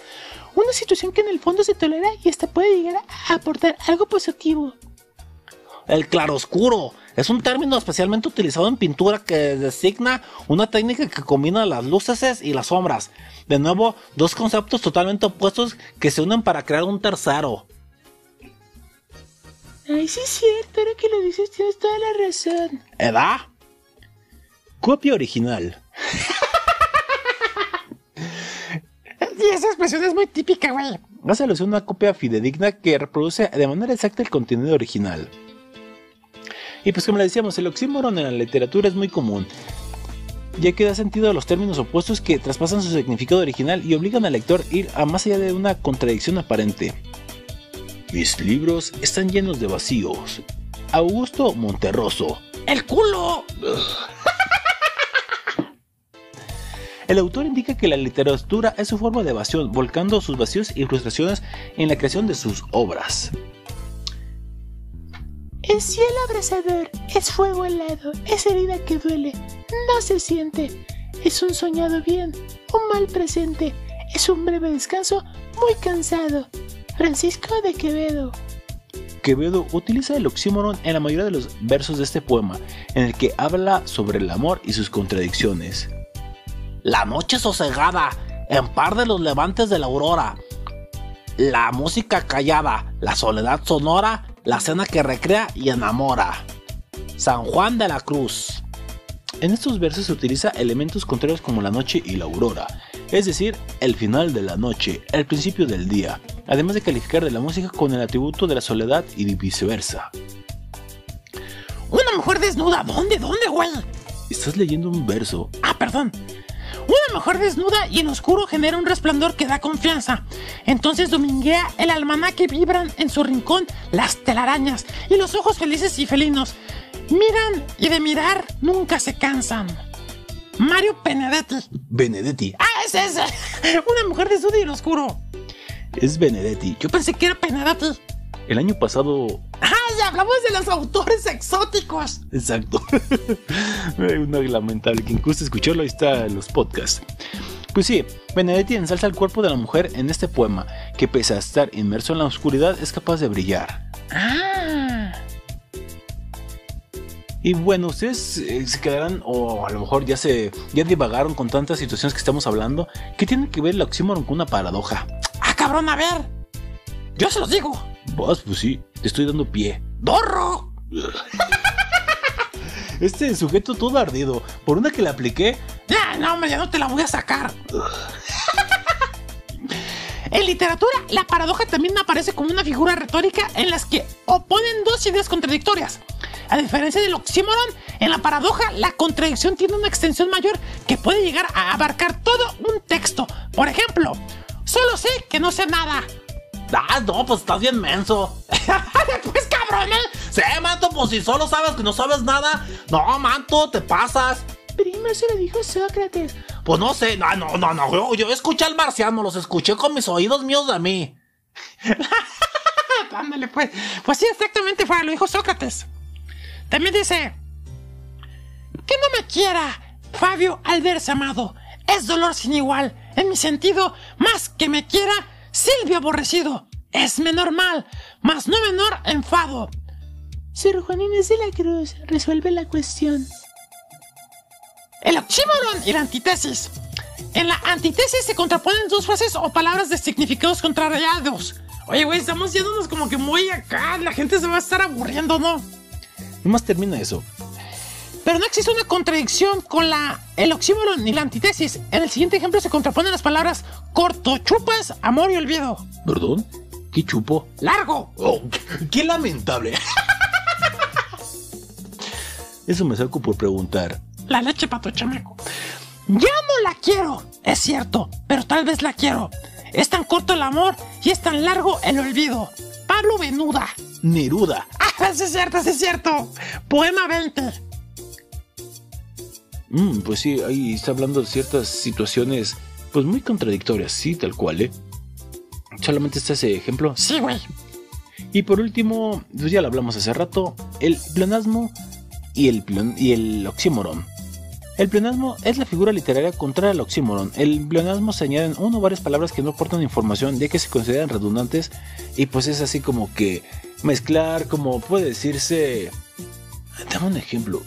Una situación que en el fondo se tolera y hasta puede llegar a aportar algo positivo. El claroscuro es un término especialmente utilizado en pintura que designa una técnica que combina las luces y las sombras. De nuevo, dos conceptos totalmente opuestos que se unen para crear un tercero. Ay, sí es cierto, ahora que lo dices tienes toda la razón. ¿Edad? Copia original. Y esa expresión es muy típica, güey. Hace alusión a una copia fidedigna que reproduce de manera exacta el contenido original. Y pues como le decíamos, el oxímoron en la literatura es muy común, ya que da sentido a los términos opuestos que traspasan su significado original y obligan al lector a ir a más allá de una contradicción aparente. Mis libros están llenos de vacíos. Augusto Monterroso. El culo. El autor indica que la literatura es su forma de evasión, volcando sus vacíos y frustraciones en la creación de sus obras. Es cielo abrasador, es fuego helado, es herida que duele, no se siente. Es un soñado bien, un mal presente, es un breve descanso, muy cansado. Francisco de Quevedo. Quevedo utiliza el oxímoron en la mayoría de los versos de este poema, en el que habla sobre el amor y sus contradicciones. La noche sosegada, en par de los levantes de la aurora. La música callada, la soledad sonora, la cena que recrea y enamora. San Juan de la Cruz. En estos versos se utiliza elementos contrarios como la noche y la aurora, es decir, el final de la noche, el principio del día, además de calificar de la música con el atributo de la soledad y viceversa. Una mujer desnuda. ¿Dónde? ¿Dónde, güey? Estás leyendo un verso. Ah, perdón. Una mujer desnuda y en oscuro genera un resplandor que da confianza. Entonces dominguea el almanaque vibran en su rincón las telarañas y los ojos felices y felinos. Miran y de mirar nunca se cansan. Mario Benedetti. Benedetti. Ah, ese es. Una mujer desnuda y en oscuro. Es Benedetti. Yo pensé que era Benedetti. El año pasado. Ah, hablamos de los autores exóticos. Exacto. Una lamentable. Quien guste escucharlo, ahí está en los podcasts. Pues sí, Benedetti ensalza el cuerpo de la mujer en este poema, que pese a estar inmerso en la oscuridad, es capaz de brillar. Ah. Y bueno, ustedes eh, se quedarán, o a lo mejor ya se ya divagaron con tantas situaciones que estamos hablando. ¿Qué tiene que ver el oxímoron con una paradoja? Ah, cabrón, a ver. Yo se los digo. Vos, pues sí, te estoy dando pie. ¡Dorro! Este sujeto todo ardido, por una que le apliqué, Ya, no, ya no te la voy a sacar. En literatura, la paradoja también aparece como una figura retórica en las que oponen dos ideas contradictorias. A diferencia del oxímoron, en la paradoja la contradicción tiene una extensión mayor que puede llegar a abarcar todo un texto. Por ejemplo, solo sé que no sé nada. Ah, no, pues estás bien menso. pues cabrón, ¿eh? Sí, manto, pues si solo sabes que no sabes nada. No, manto, te pasas. Primo se lo dijo Sócrates. Pues no sé, no, no, no, no. Yo, yo escuché al marciano, los escuché con mis oídos míos de mí. Ándale, pues. Pues sí, exactamente fue, lo dijo Sócrates. También dice: Que no me quiera, Fabio al verse amado. Es dolor sin igual. En mi sentido, más que me quiera, Silvio aborrecido. Es menor mal, más no menor enfado. Sor Juan Inés de la Cruz resuelve la cuestión. El oxímoron y la antítesis. En la antítesis se contraponen dos frases o palabras de significados contrariados. Oye, güey, estamos yéndonos como que muy acá. La gente se va a estar aburriendo, ¿no? nomás termina eso. Pero no existe una contradicción con la, el oxímoron ni la antítesis. En el siguiente ejemplo se contraponen las palabras corto, chupas, amor y olvido. ¿Perdón? ¿Qué chupo? Largo. Oh, qué lamentable. Eso me saco por preguntar. La leche pato chamaco. Ya no la quiero, es cierto, pero tal vez la quiero. Es tan corto el amor y es tan largo el olvido. Pablo Venuda. Neruda. Ah, sí es cierto, sí es cierto. Poema 20. Mm, pues sí, ahí está hablando de ciertas situaciones, pues muy contradictorias, sí, tal cual, ¿eh? Solamente está ese ejemplo. Sí, güey. Y por último, pues ya lo hablamos hace rato, el pleonasmo y el, pleon- y el oxímoron. El pleonasmo es la figura literaria contraria al oxímoron. El pleonasmo se añaden una o varias palabras que no aportan información ya que se consideran redundantes y pues es así como que mezclar, como puede decirse... Dame un ejemplo.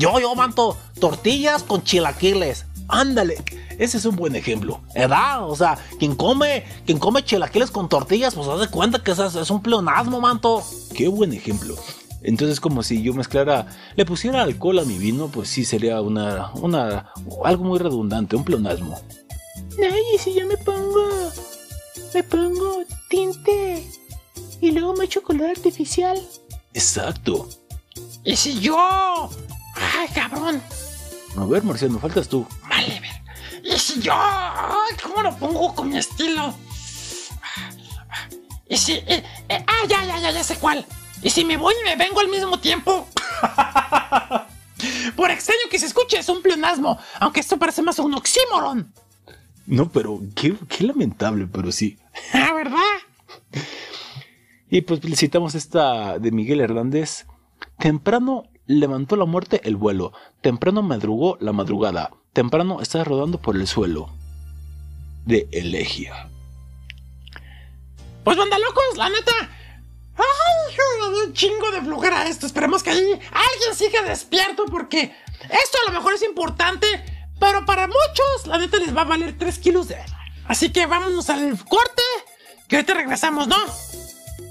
Yo, yo, manto, tortillas con chilaquiles. Ándale, ese es un buen ejemplo. ¿Verdad? O sea, quien come, quien come chilaquiles con tortillas, pues haz de cuenta que es, es un pleonasmo, manto. Qué buen ejemplo. Entonces como si yo mezclara, le pusiera alcohol a mi vino, pues sí sería una, una, algo muy redundante, un pleonasmo. Ay, y si yo me pongo. Me pongo tinte. Y luego me echo color artificial. Exacto. ¿Y si yo? Ay, cabrón. A ver, Marciano, faltas tú. Vale, ver. ¿Y si yo? ¿cómo lo pongo con mi estilo? ¿Y si... eh, eh, ah, ya, ya, ya, ya sé cuál. ¿Y si me voy y me vengo al mismo tiempo? Por extraño que se escuche, es un pleonasmo, aunque esto parece más un oxímoron. No, pero qué, qué lamentable, pero sí. Ah, ¿verdad? Y pues citamos esta de Miguel Hernández. Temprano levantó la muerte el vuelo. Temprano madrugó la madrugada. Temprano estás rodando por el suelo. De Elegia. Pues banda locos, la neta. Ay, un chingo de flojera esto. Esperemos que ahí alguien siga despierto porque esto a lo mejor es importante, pero para muchos la neta les va a valer 3 kilos de... Así que vámonos al corte, que ahorita regresamos, ¿no?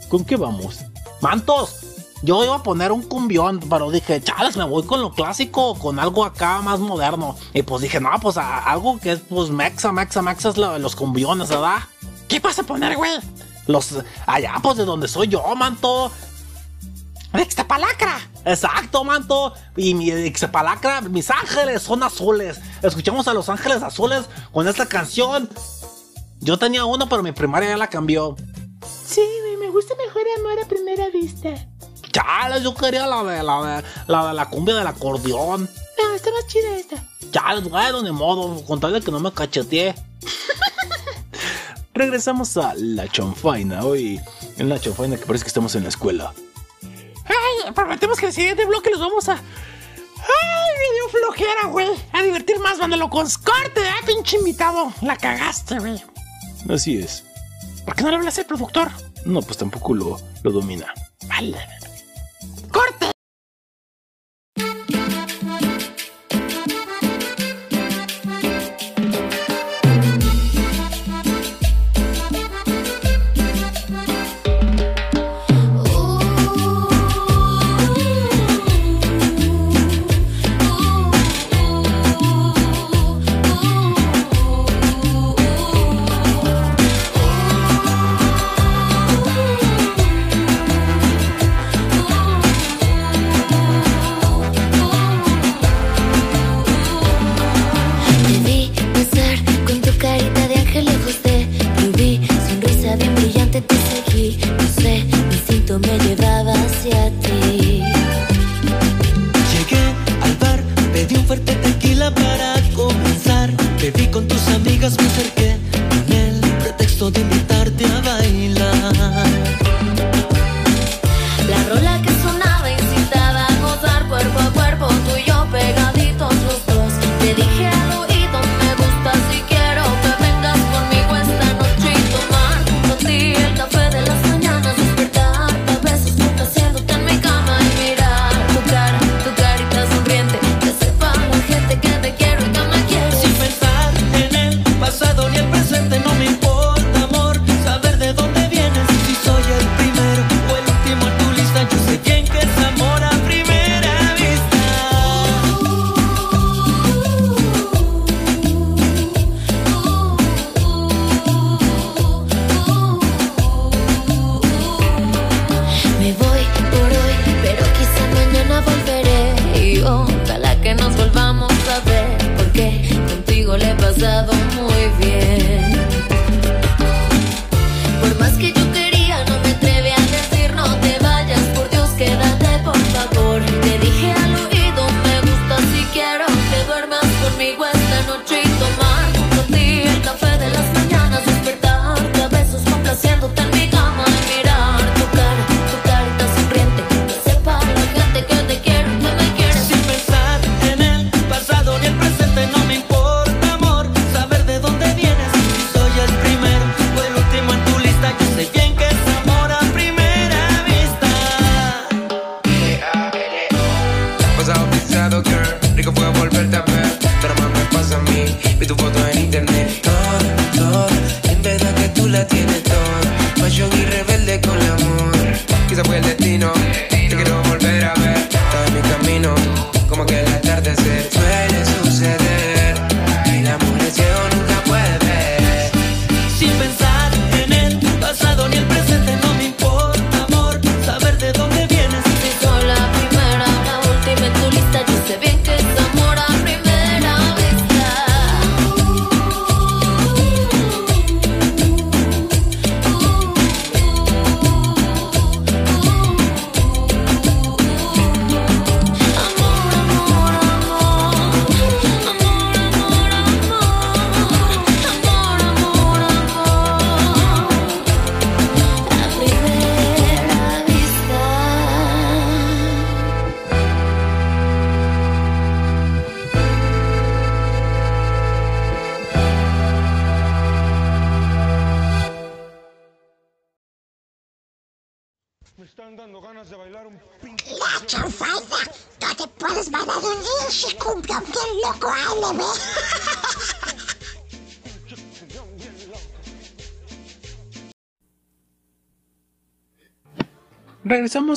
¿Con qué vamos? Mantos, yo iba a poner un cumbión, pero dije, chales, me voy con lo clásico, o con algo acá más moderno. Y pues dije, no, pues algo que es, pues, mexa, mexa, mexa es los cumbiones, ¿verdad? ¿Qué vas a poner, güey? Los, allá, pues, de donde soy yo, manto. Extapalacra. Exacto, manto. Y mi Extapalacra, mis ángeles son azules. Escuchamos a los ángeles azules con esta canción. Yo tenía uno, pero mi primaria ya la cambió. Sí, me gusta mejor amor a primera vista. Chale, yo quería la de la de la, de cumbia del acordeón. No, está más chida esta. Chale, bueno, ni modo, con tal de que no me cacheteé. Regresamos a la chonfaina hoy. En la chonfaina que parece que estamos en la escuela. Ay, prometemos que en el siguiente bloque los vamos a. ¡Ay, me dio flojera, güey! A divertir más, mándalo con corte, ¿eh, pinche invitado? La cagaste, güey. Así es. ¿Por qué no le hablas al productor? No, pues tampoco lo, lo domina. Vale. Vi tu foto en internet.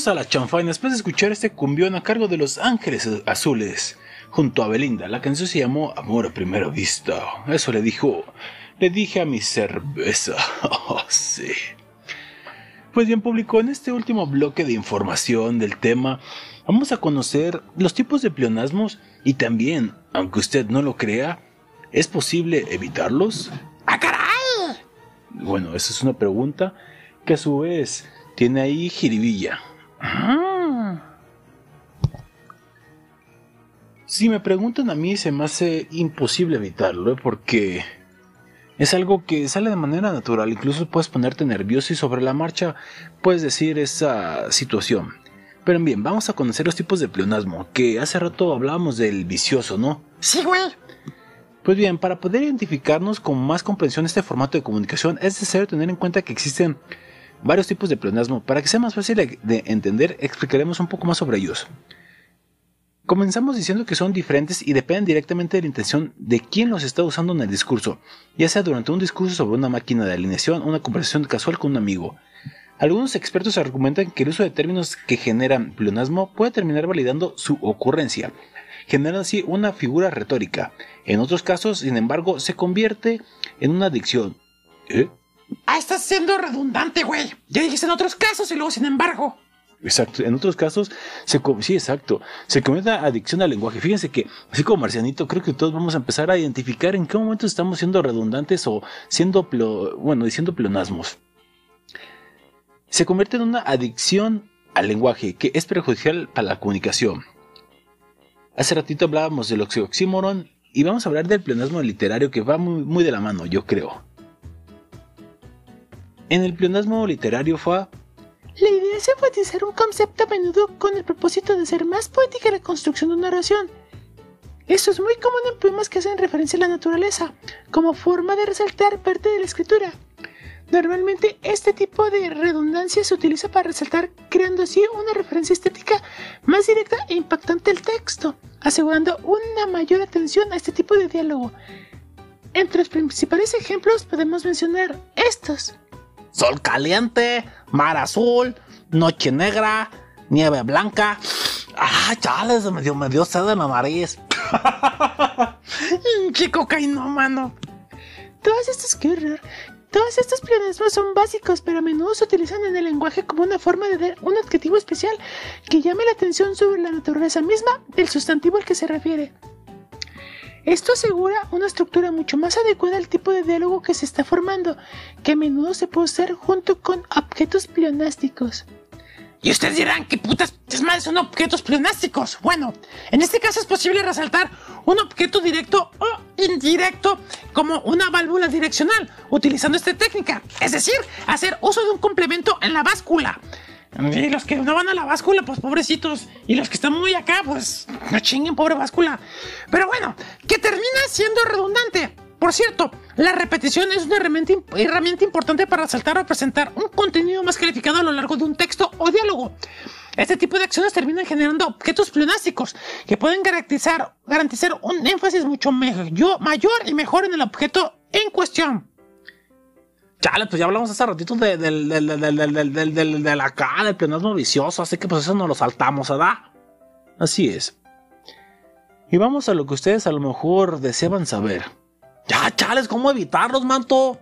A la chanfaina después de escuchar este cumbión a cargo de Los Ángeles Azules, junto a Belinda. La canción se llamó Amor a Primera Vista. Eso le dijo, le dije a mi cerveza. Oh, sí. Pues bien, público, en este último bloque de información del tema, vamos a conocer los tipos de pleonasmos y también, aunque usted no lo crea, ¿es posible evitarlos? ¡Ah, caray! Bueno, esa es una pregunta que a su vez tiene ahí jiribilla. Si me preguntan a mí, se me hace imposible evitarlo, ¿eh? porque es algo que sale de manera natural. Incluso puedes ponerte nervioso y sobre la marcha puedes decir esa situación. Pero bien, vamos a conocer los tipos de pleonasmo, que hace rato hablábamos del vicioso, ¿no? Sí, güey. Pues bien, para poder identificarnos con más comprensión de este formato de comunicación, es necesario tener en cuenta que existen varios tipos de pleonasmo. Para que sea más fácil de, de entender, explicaremos un poco más sobre ellos. Comenzamos diciendo que son diferentes y dependen directamente de la intención de quién los está usando en el discurso, ya sea durante un discurso sobre una máquina de alineación o una conversación casual con un amigo. Algunos expertos argumentan que el uso de términos que generan pleonasmo puede terminar validando su ocurrencia, generando así una figura retórica. En otros casos, sin embargo, se convierte en una adicción. ¿Eh? Ah, estás siendo redundante, güey. Ya dijiste en otros casos y luego sin embargo. Exacto. En otros casos, se sí, exacto. Se comete adicción al lenguaje. Fíjense que, así como Marcianito, creo que todos vamos a empezar a identificar en qué momento estamos siendo redundantes o siendo, pleo- bueno, diciendo pleonasmos. Se convierte en una adicción al lenguaje que es perjudicial para la comunicación. Hace ratito hablábamos del oxímoron y vamos a hablar del pleonasmo literario que va muy, muy de la mano, yo creo. En el pleonasmo literario fue La idea es enfatizar un concepto a menudo con el propósito de hacer más poética la construcción de una oración. Esto es muy común en poemas que hacen referencia a la naturaleza, como forma de resaltar parte de la escritura. Normalmente este tipo de redundancia se utiliza para resaltar, creando así una referencia estética más directa e impactante al texto, asegurando una mayor atención a este tipo de diálogo. Entre los principales ejemplos podemos mencionar estos. Sol caliente, mar azul, noche negra, nieve blanca. Ah, chales, me dio, me dio sed en la nariz. Chico mano. Todas estas, horror. Todos estos pleonasmos son básicos, pero a menudo se utilizan en el lenguaje como una forma de dar un adjetivo especial que llame la atención sobre la naturaleza misma del sustantivo al que se refiere. Esto asegura una estructura mucho más adecuada al tipo de diálogo que se está formando, que a menudo se puede usar junto con objetos pleonásticos. Y ustedes dirán, ¿qué putas madres son objetos pleonásticos? Bueno, en este caso es posible resaltar un objeto directo o indirecto como una válvula direccional, utilizando esta técnica. Es decir, hacer uso de un complemento en la báscula. Y los que no van a la báscula, pues pobrecitos. Y los que están muy acá, pues no chinguen, pobre báscula. Pero bueno, que termina siendo redundante. Por cierto, la repetición es una herramienta, imp- herramienta importante para resaltar o presentar un contenido más calificado a lo largo de un texto o diálogo. Este tipo de acciones terminan generando objetos pleonásticos que pueden garantizar, garantizar un énfasis mucho mayor y mejor en el objeto en cuestión. Chale, pues ya hablamos hace ratito de, del, del, del, del, del, del, acá, del pleonasmo vicioso, así que pues eso no lo saltamos, ¿verdad? Así es. Y vamos a lo que ustedes a lo mejor deseaban saber. Ya, chales, ¿cómo evitarlos, manto?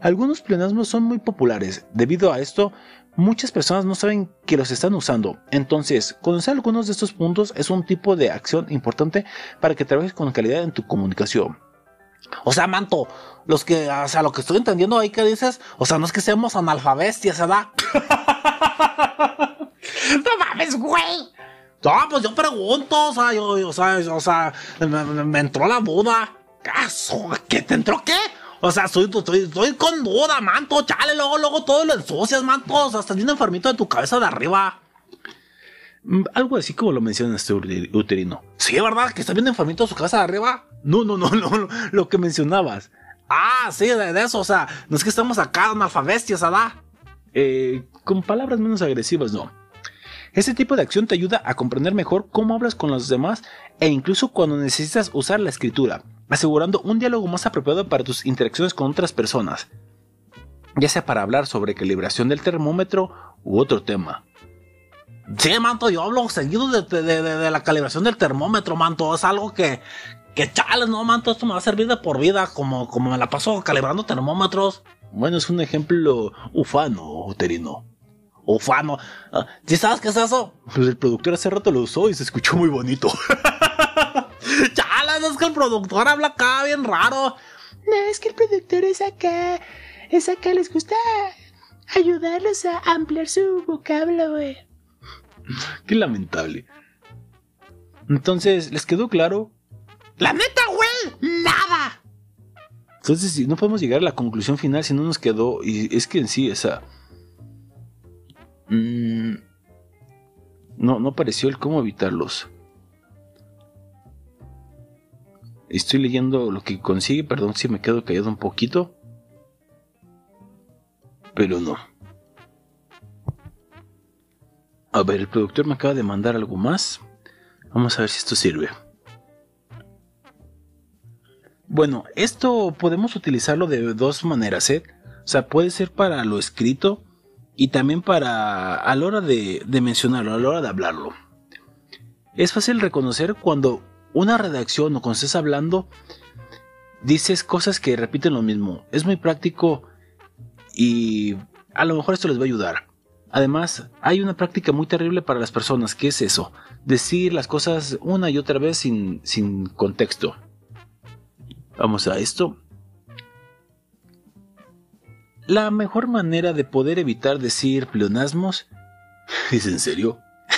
Algunos pleonasmos son muy populares. Debido a esto, muchas personas no saben que los están usando. Entonces, conocer algunos de estos puntos es un tipo de acción importante para que trabajes con calidad en tu comunicación. O sea, manto, los que, o sea, lo que estoy entendiendo ahí que dices, o sea, no es que seamos analfabestias, ¿verdad? ¡No mames, güey! No, pues yo pregunto, o sea, yo, yo- o sea, o sea, me, entró la duda. ¿Qué te entró qué? O sea, estoy, estoy, estoy con duda, manto, chale, luego, luego todo lo ensucias, manto, o sea, estás bien enfermito de tu cabeza de arriba. Mm, Algo así como lo menciona este uterino. Sí, ¿verdad? Que estás bien enfermito de su cabeza de arriba. No, no, no, no, lo que mencionabas. Ah, sí, de, de eso, o sea, no es que estamos acá analfabestias, ¿verdad? Eh, con palabras menos agresivas, no. Este tipo de acción te ayuda a comprender mejor cómo hablas con los demás e incluso cuando necesitas usar la escritura, asegurando un diálogo más apropiado para tus interacciones con otras personas, ya sea para hablar sobre calibración del termómetro u otro tema. Sí, manto, yo hablo seguido de, de- de- de la calibración del termómetro, manto. Es algo que, que chales, no, manto, esto me va a servir de por vida, como, como me la paso calibrando termómetros. Bueno, es un ejemplo ufano, uterino. Ufano. Ah, ¿Sí sabes qué es eso? Pues el productor hace rato lo usó y se escuchó muy bonito. Chalas, es que el productor habla acá bien raro. No, es que el productor es acá. Es acá, les gusta ayudarlos a ampliar su vocablo, güey. Qué lamentable. Entonces, ¿les quedó claro? La neta, güey, nada. Entonces, si no podemos llegar a la conclusión final si no nos quedó. Y es que en sí, esa. mm, no, no apareció el cómo evitarlos. Estoy leyendo lo que consigue, perdón si me quedo callado un poquito. Pero no. A ver, el productor me acaba de mandar algo más. Vamos a ver si esto sirve. Bueno, esto podemos utilizarlo de dos maneras, ¿eh? O sea, puede ser para lo escrito y también para a la hora de, de mencionarlo, a la hora de hablarlo. Es fácil reconocer cuando una redacción o cuando estés hablando dices cosas que repiten lo mismo. Es muy práctico y a lo mejor esto les va a ayudar. Además, hay una práctica muy terrible para las personas, que es eso, decir las cosas una y otra vez sin, sin contexto. Vamos a esto. La mejor manera de poder evitar decir pleonasmos ¿Es en serio?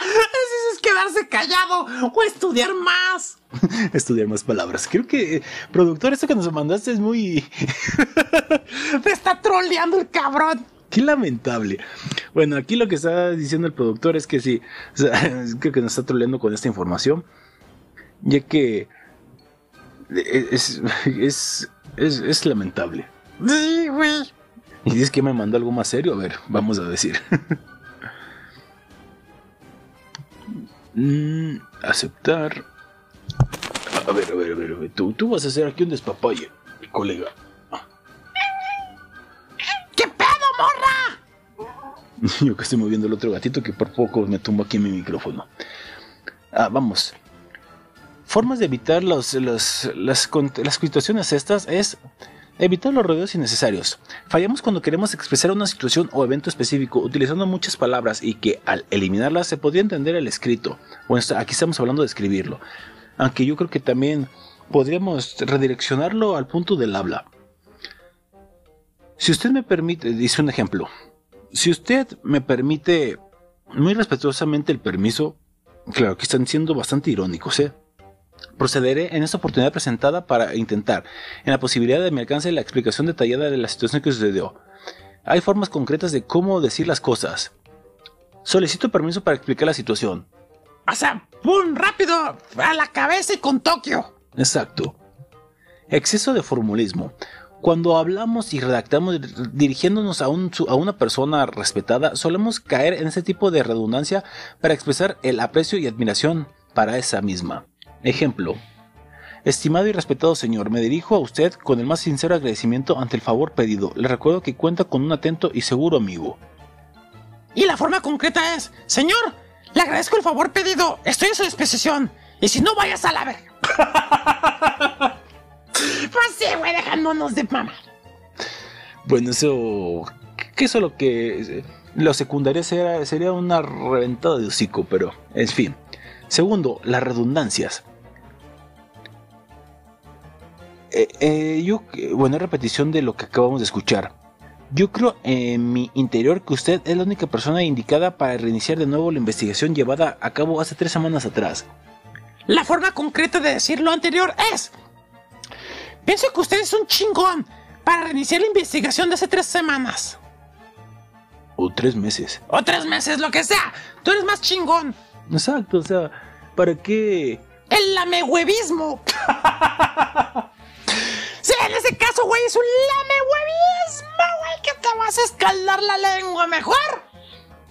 Eso es quedarse callado o estudiar más. Estudiar más palabras. Creo que, eh, productor, esto que nos mandaste es muy... Te está troleando el cabrón. Qué lamentable. Bueno, aquí lo que está diciendo el productor es que sí, creo que nos está troleando con esta información, ya que es, es, es, lamentable. Sí, güey. Y dices que me mandó algo más serio, a ver, vamos a decir. Mm, aceptar. A ver, a ver, a ver, a ver. Tú, tú vas a hacer aquí un despapalle, colega. Morra? Yo que estoy moviendo el otro gatito que por poco me tumba aquí mi micrófono. Ah, vamos. Formas de evitar los, las, las situaciones estas es evitar los rodeos innecesarios. Fallamos cuando queremos expresar una situación o evento específico utilizando muchas palabras y que al eliminarlas se podría entender el escrito. Bueno, aquí estamos hablando de escribirlo. Aunque yo creo que también podríamos redireccionarlo al punto del habla. Si usted me permite, dice un ejemplo. Si usted me permite muy respetuosamente el permiso, claro que están siendo bastante irónicos, ¿eh? Procederé en esta oportunidad presentada para intentar, en la posibilidad de mi alcance, la explicación detallada de la situación que sucedió. Hay formas concretas de cómo decir las cosas. Solicito permiso para explicar la situación. Sea, ¡pum! Rápido, a la cabeza y con Tokio. Exacto. Exceso de formulismo. Cuando hablamos y redactamos dirigiéndonos a, un- a una persona respetada, solemos caer en ese tipo de redundancia para expresar el aprecio y admiración para esa misma. Ejemplo. Estimado y respetado señor, me dirijo a usted con el más sincero agradecimiento ante el favor pedido. Le recuerdo que cuenta con un atento y seguro amigo. Y la forma concreta es, señor, le agradezco el favor pedido, estoy a su disposición. Y si no, vayas a la verga. pues sí, güey, dejándonos de mamar. Bueno, eso. Que eso lo que. Lo secundario sería, sería una reventada de hocico, pero. En fin. Segundo, las redundancias. Eh, eh, yo, bueno, repetición de lo que acabamos de escuchar. Yo creo en mi interior que usted es la única persona indicada para reiniciar de nuevo la investigación llevada a cabo hace tres semanas atrás. La forma concreta de decir lo anterior es, pienso que usted es un chingón para reiniciar la investigación de hace tres semanas. O tres meses. O tres meses, lo que sea. Tú eres más chingón. Exacto, o sea, ¿para qué? El lamehuevismo. sí, en ese caso, güey, es un lamehuevismo, güey, que te vas a escaldar la lengua mejor.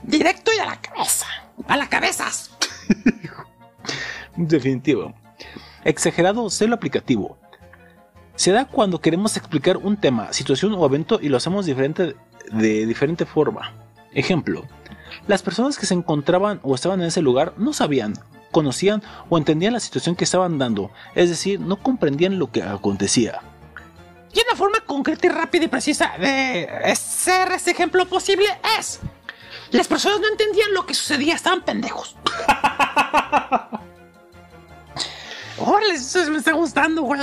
Directo y a la cabeza. A la cabezas. Definitivo. Exagerado celo aplicativo. Se da cuando queremos explicar un tema, situación o evento y lo hacemos diferente, de diferente forma. Ejemplo. Las personas que se encontraban o estaban en ese lugar no sabían, conocían o entendían la situación que estaban dando, es decir, no comprendían lo que acontecía. Y una forma concreta y rápida y precisa de ser ese ejemplo posible es... Las personas no entendían lo que sucedía, estaban pendejos. Órale, eso me está gustando, güey.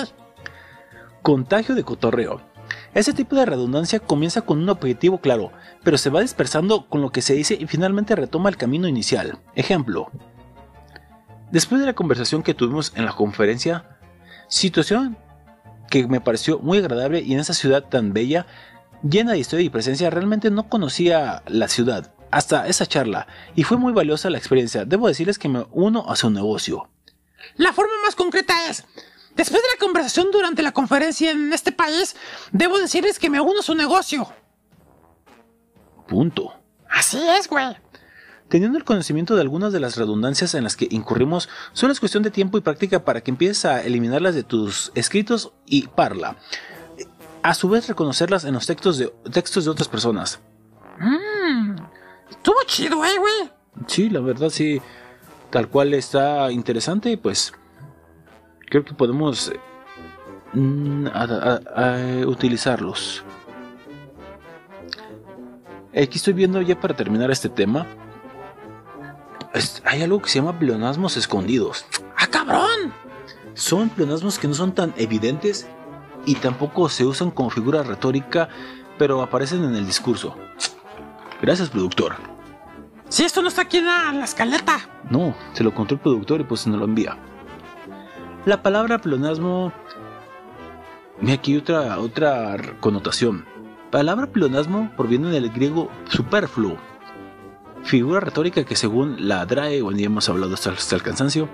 Contagio de cotorreo. Ese tipo de redundancia comienza con un objetivo claro, pero se va dispersando con lo que se dice y finalmente retoma el camino inicial. Ejemplo. Después de la conversación que tuvimos en la conferencia, situación que me pareció muy agradable y en esa ciudad tan bella, llena de historia y presencia, realmente no conocía la ciudad hasta esa charla y fue muy valiosa la experiencia. Debo decirles que me uno a su negocio. La forma más concreta es... Después de la conversación durante la conferencia en este país, debo decirles que me uno a su negocio. Punto. Así es, güey. Teniendo el conocimiento de algunas de las redundancias en las que incurrimos, solo es cuestión de tiempo y práctica para que empieces a eliminarlas de tus escritos y parla. A su vez, reconocerlas en los textos de, textos de otras personas. Mmm. Estuvo chido, eh, güey. Sí, la verdad sí. Tal cual está interesante y pues creo que podemos mm, a- a- a- utilizarlos. Aquí estoy viendo ya para terminar este tema. es- hay algo que se llama pleonasmos escondidos. ¡Ah, cabrón! Son pleonasmos que no son tan evidentes y tampoco se usan como figura retórica, pero aparecen en el discurso. Gracias, productor. Si esto no está aquí en la, en la escaleta. No, se lo contó el productor y pues nos lo envía. La palabra pleonasmo. Mira aquí otra, otra connotación. Palabra pleonasmo proviene del griego superfluo, figura retórica que según la DRAE, bueno ya hemos hablado hasta, hasta el cansancio,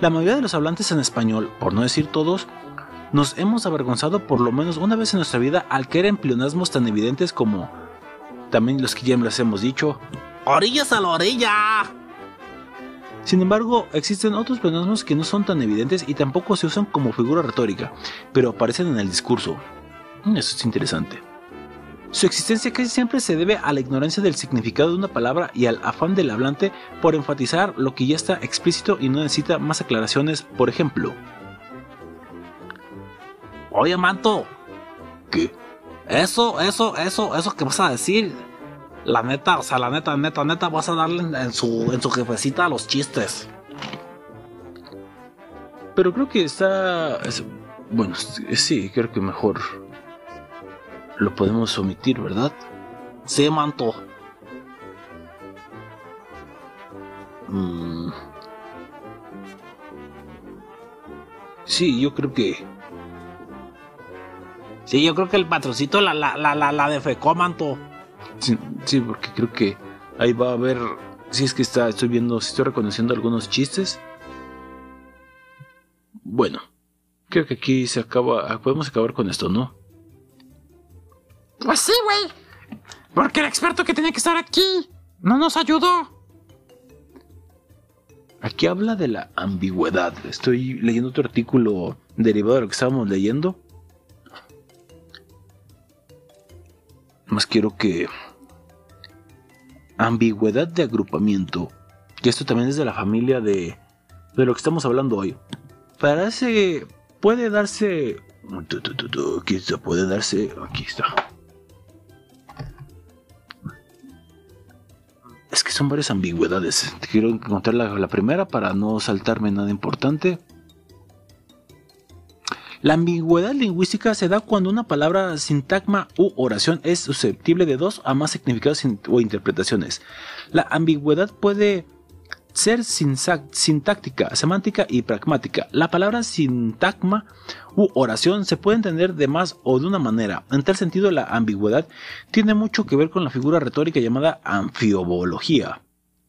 la mayoría de los hablantes en español, por no decir todos, nos hemos avergonzado por lo menos una vez en nuestra vida al caer en pleonasmos tan evidentes como también los que ya les hemos dicho, ¡Orillas a la orilla! Sin embargo, existen otros pleonasmos que no son tan evidentes y tampoco se usan como figura retórica, pero aparecen en el discurso. Mm, Eso es interesante. Su existencia casi siempre se debe a la ignorancia del significado de una palabra y al afán del hablante por enfatizar lo que ya está explícito y no necesita más aclaraciones, por ejemplo. Oye, manto, ¿Qué? eso, eso, eso, eso que vas a decir. La neta, o sea, la neta, neta, neta, vas a darle en, su, en su jefecita a los chistes. Pero creo que está... es- bueno, sí, creo que mejor lo podemos omitir, ¿verdad? Sí, manto. Mm. Sí, yo creo que... Sí, yo creo que el patroncito la, la, la, la, la defecó, manto. Sí, sí, porque creo que ahí va a haber. Si es que está, estoy viendo, si estoy reconociendo algunos chistes. Bueno, creo que aquí se acaba. Podemos acabar con esto, ¿no? Pues sí, güey. Porque el experto que tenía que estar aquí no nos ayudó. Aquí habla de la ambigüedad. Estoy leyendo otro artículo derivado de lo que estábamos leyendo. Más quiero que. Ambigüedad de agrupamiento. Que esto también es de la familia de. de lo que estamos hablando hoy. Parece. puede darse. Aquí está, puede darse. Aquí está. Es que son varias ambigüedades. Quiero encontrar la primera para no saltarme nada importante. La ambigüedad lingüística se da cuando una palabra, sintagma u oración es susceptible de dos a más significados o interpretaciones. La ambigüedad puede ser sintáctica, semántica y pragmática. La palabra sintagma u oración se puede entender de más o de una manera. En tal sentido, la ambigüedad tiene mucho que ver con la figura retórica llamada anfiobología.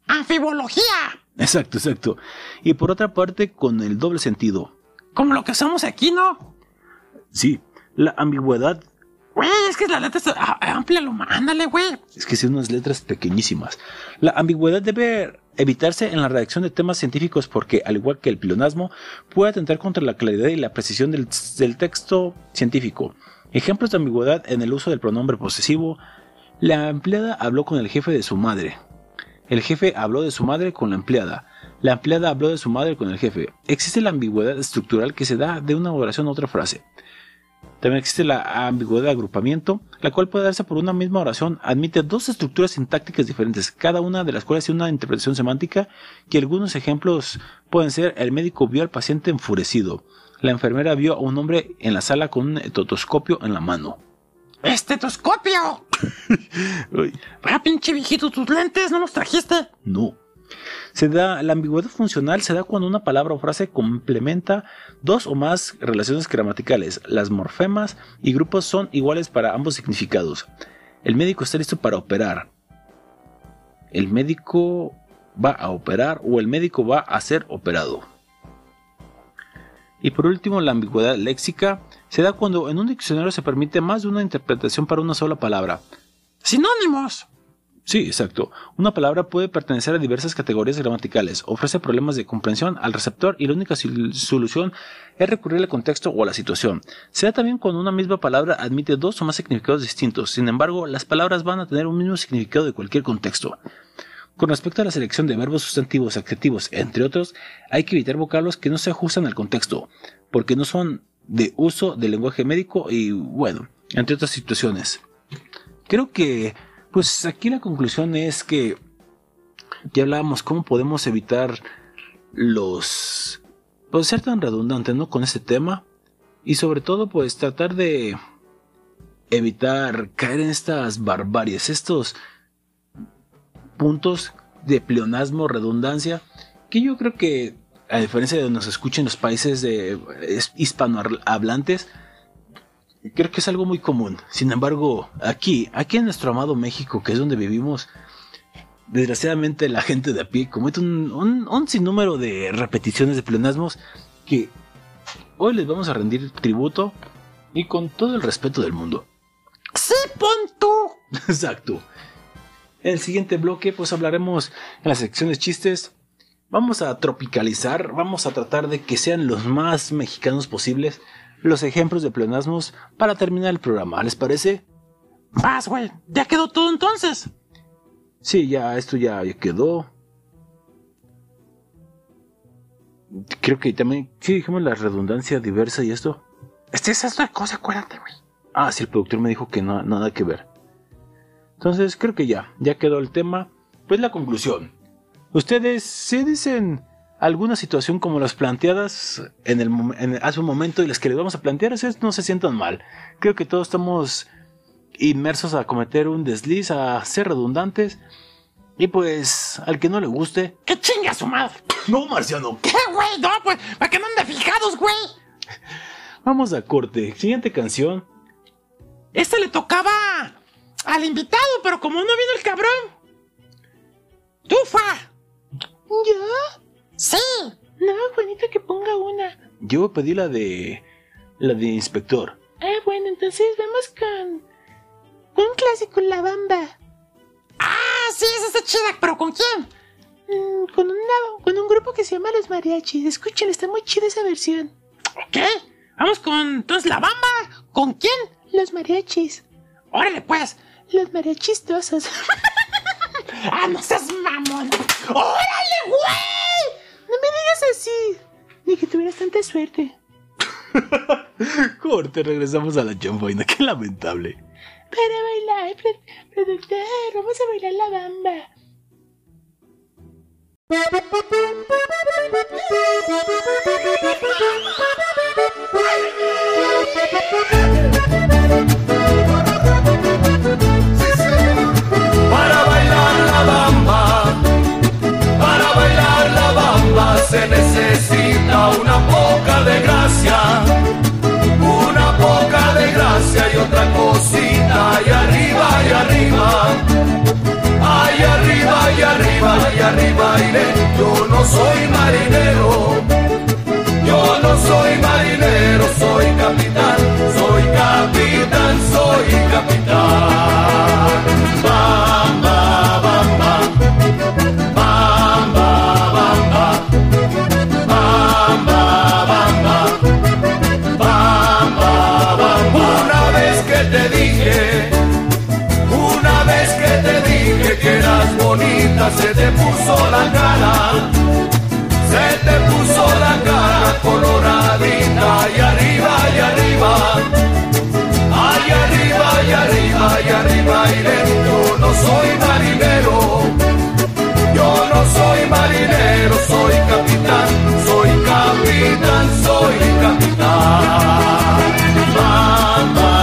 Anfibología. Exacto, exacto. Y por otra parte, con el doble sentido. Como lo que usamos aquí, ¿no? Sí, la ambigüedad Güey, es que la letra está... ah, Amplialo, ándale, güey. es que son unas letras pequeñísimas. La ambigüedad debe evitarse en la redacción de temas científicos porque, al igual que el pleonasmo, puede atentar contra la claridad y la precisión del, del texto científico. Ejemplos de ambigüedad en el uso del pronombre posesivo. La empleada habló con el jefe de su madre. El jefe habló de su madre con la empleada. La empleada habló de su madre con el jefe. Existe la ambigüedad estructural que se da de una oración a otra frase. También existe la ambigüedad de agrupamiento, la cual puede darse por una misma oración. Admite dos estructuras sintácticas diferentes, cada una de las cuales tiene una interpretación semántica, que algunos ejemplos pueden ser el médico vio al paciente enfurecido, la enfermera vio a un hombre en la sala con un estetoscopio en la mano. ¡Estetoscopio! Ah, pinche viejito, tus lentes, ¿no los trajiste? No. Se da, la ambigüedad funcional se da cuando una palabra o frase complementa dos o más relaciones gramaticales. Las morfemas y grupos son iguales para ambos significados. El médico está listo para operar. El médico va a operar o el médico va a ser operado. Y por último, la ambigüedad léxica se da cuando en un diccionario se permite más de una interpretación para una sola palabra. Sinónimos. Sí, exacto. Una palabra puede pertenecer a diversas categorías gramaticales, ofrece problemas de comprensión al receptor y la única solución es recurrir al contexto o a la situación. Se da también cuando una misma palabra admite dos o más significados distintos, sin embargo, las palabras van a tener un mismo significado de cualquier contexto. Con respecto a la selección de verbos sustantivos, adjetivos, entre otros, hay que evitar vocablos que no se ajustan al contexto, porque no son de uso del lenguaje médico y, bueno, entre otras situaciones. Creo que, pues aquí la conclusión es que ya hablábamos cómo podemos evitar los... pues ser tan redundantes, ¿no? Con este tema. Y sobre todo, pues tratar de evitar caer en estas barbaries, estos puntos de pleonasmo, redundancia, que yo creo que, a diferencia de donde nos escuchen los países de es- hispanohablantes, creo que es algo muy común. Sin embargo, aquí, aquí en nuestro amado México, que es donde vivimos, desgraciadamente la gente de a pie comete un, un- un sinnúmero de repeticiones de pleonasmos que hoy les vamos a rendir tributo y con todo el respeto del mundo. Sí, pon tú. Exacto. En el siguiente bloque, pues hablaremos en las secciones chistes. Vamos a tropicalizar, vamos a tratar de que sean los más mexicanos posibles los ejemplos de pleonasmos para terminar el programa. ¿Les parece? Vas, güey. Ya quedó todo entonces. Sí, ya, esto ya, ya quedó. Creo que también, sí, dijimos la redundancia diversa y esto. Este es otra cosa, acuérdate, güey. Ah, sí, el productor me dijo que no, nada que ver. Entonces, creo que ya, ya quedó el tema. Pues la conclusión. Ustedes se dicen alguna situación como las planteadas en el, en- hace un momento y las que les vamos a plantear, ustedes no se sientan mal. Creo que todos estamos inmersos a cometer un desliz, a ser redundantes. Y pues, al que no le guste. ¡Que chinga su madre! No, Marciano. ¿Qué, güey? No, pues, para que no ande fijados, güey. Vamos a corte. Siguiente canción. Este le tocaba al invitado, pero como no vino el cabrón. ¡Tufa! ¿Yo? ¡Sí! No, Juanito, que ponga una. Yo pedí la de. La de inspector. Ah, bueno, entonces vamos con. Un clásico, La Bamba. ¡Ah, sí, esa está chida! ¿Pero con quién? Mm, con, una, con un grupo que se llama Los Mariachis. Escuchen, está muy chida esa versión. ¿Qué? Vamos con. Entonces, la bamba. ¿Con quién? Los Mariachis. Órale, pues. Los mariachistosos. ¡Ah, no seas mamón! ¡Órale, güey! Digas así. Ni que tuvieras tanta suerte. Corte, regresamos a la chamboina. Qué lamentable. Para bailar, pro- productor, vamos a bailar la bamba. Para bailar la bamba, se necesita una poca de gracia, una poca de gracia y otra cosita y arriba y arriba, ay arriba y arriba y arriba iré. Yo no soy marinero, yo no soy marinero, soy capitán, soy capitán, soy capitán. Bamba, que eras bonita, se te puso la cara, se te puso la cara coloradita y arriba y arriba y arriba y arriba iré. Yo no soy marinero, yo no soy marinero, soy capitán, soy capitán, soy capitán. Bamba,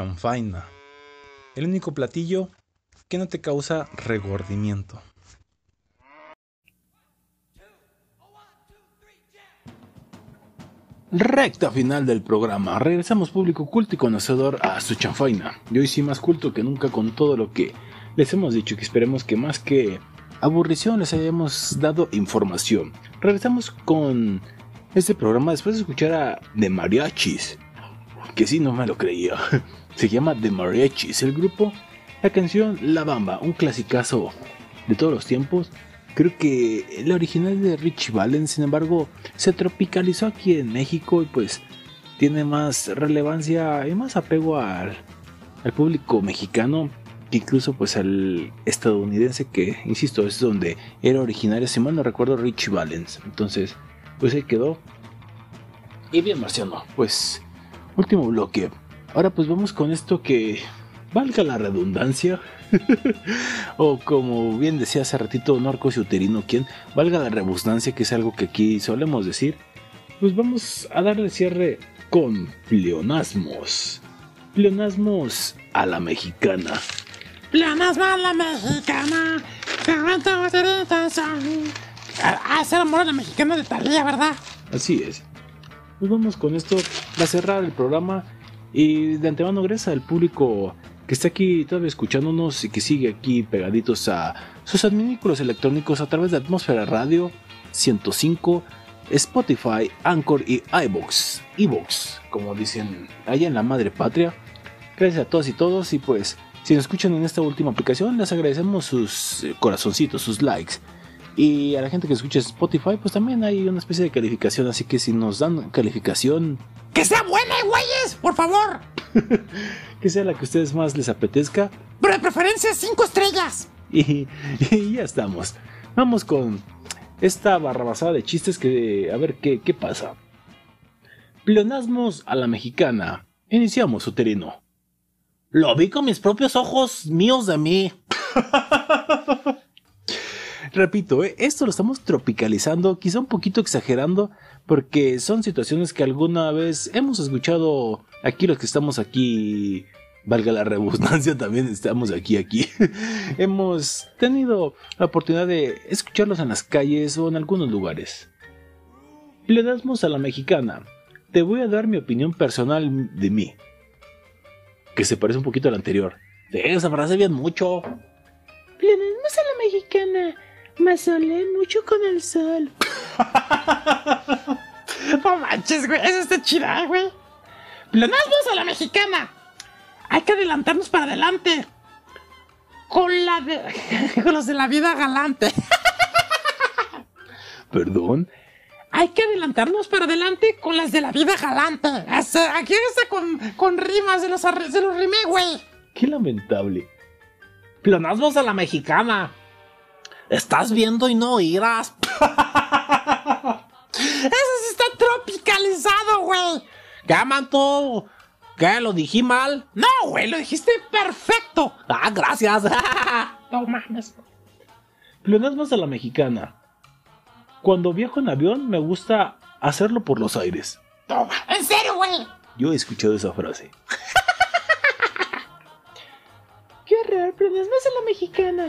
chanfaina. El único platillo que no te causa regordimiento. Recta final del programa. Regresamos público culto y conocedor a su chanfaina. Y hoy sí más culto que nunca con todo lo que les hemos dicho que esperemos que más que aburrición les hayamos dado información. Regresamos con este programa después de escuchar a The Mariachis. Que sí, no me lo creía. Se llama The Mariachis, el grupo. La canción La Bamba, un clasicazo de todos los tiempos. Creo que la original de Richie Valens, sin embargo, se tropicalizó aquí en México y pues tiene más relevancia y más apego al, al público mexicano que incluso pues al estadounidense que, insisto, es donde era originario, si mal no recuerdo, Richie Valens. Entonces, pues ahí quedó. Y bien, Marciano, pues último bloque. Ahora pues vamos con esto que valga la redundancia. o como bien decía hace ratito Norcos y Uterino, quien valga la redundancia, que es algo que aquí solemos decir. Pues vamos a darle cierre con pleonasmos. Pleonasmos a la mexicana. Pleonasmo a la mexicana. Ah, ese amor a la mexicana de Talía, ¿verdad? Así es. Pues vamos con esto a cerrar el programa. Y de antemano, gracias al público que está aquí todavía escuchándonos y que sigue aquí pegaditos a sus adminículos electrónicos a través de Atmósfera Radio 105, Spotify, Anchor y iBox. iBox, como dicen allá en la madre patria. Gracias a todos y todos. Y pues, si nos escuchan en esta última aplicación, les agradecemos sus corazoncitos, sus likes. Y a la gente que escucha Spotify, pues también hay una especie de calificación. Así que si nos dan calificación, ¡Que sea buena, güeyes! ¡Por favor! que sea la que a ustedes más les apetezca. Pero de preferencia cinco estrellas. Y, y ya estamos. Vamos con esta barrabasada de chistes que... A ver qué, qué pasa. Pleonasmos a la mexicana. Iniciamos, uterino. Lo vi con mis propios ojos míos de mí. Repito, ¿eh? esto lo estamos tropicalizando, quizá un poquito exagerando, porque son situaciones que alguna vez hemos escuchado aquí los que estamos aquí, valga la redundancia, también estamos aquí, aquí. hemos tenido la oportunidad de escucharlos en las calles o en algunos lugares. Le damos a la mexicana. Te voy a dar mi opinión personal de mí. Que se parece un poquito a la anterior. Esa frase bien mucho. Planemos a la mexicana. Mazolé mucho con el sol. No manches, güey. Esa está chida, güey. Planazmos a la mexicana. Hay que adelantarnos para adelante. Con la de. con los de la vida galante. ¿Perdón? Hay que adelantarnos para adelante con las de la vida galante. Ese- Aquí está con, con rimas, se los, arre- se los rimé, güey. Qué lamentable. Pleonasmos a la mexicana. Estás viendo y no oirás. Eso sí está tropicalizado, güey. ¿Qué, manto? ¿Qué? ¿Lo dije mal? No, güey, lo dijiste perfecto. Ah, gracias. No mames. Pleonasmos a la mexicana. Cuando viajo en avión me gusta hacerlo por los aires. Toma. En serio, güey. Yo he escuchado esa frase. Qué horror, planemos a la mexicana.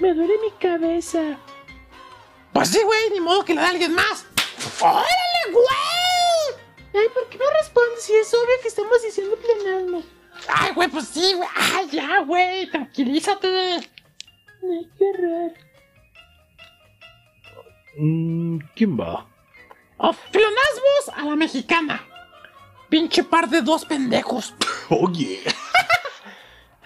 Me duele mi cabeza. Pues sí, güey, ni modo que le da a alguien más. ¡Órale, güey! Ay, ¿por qué no respondes si es obvio que estamos diciendo pleonasmo? Ay, güey, pues sí, güey. Ay, ya, güey, tranquilízate. Ay, qué horror. Mm, ¿Quién va? Oh, a la mexicana. Pinche par de dos pendejos. Oye.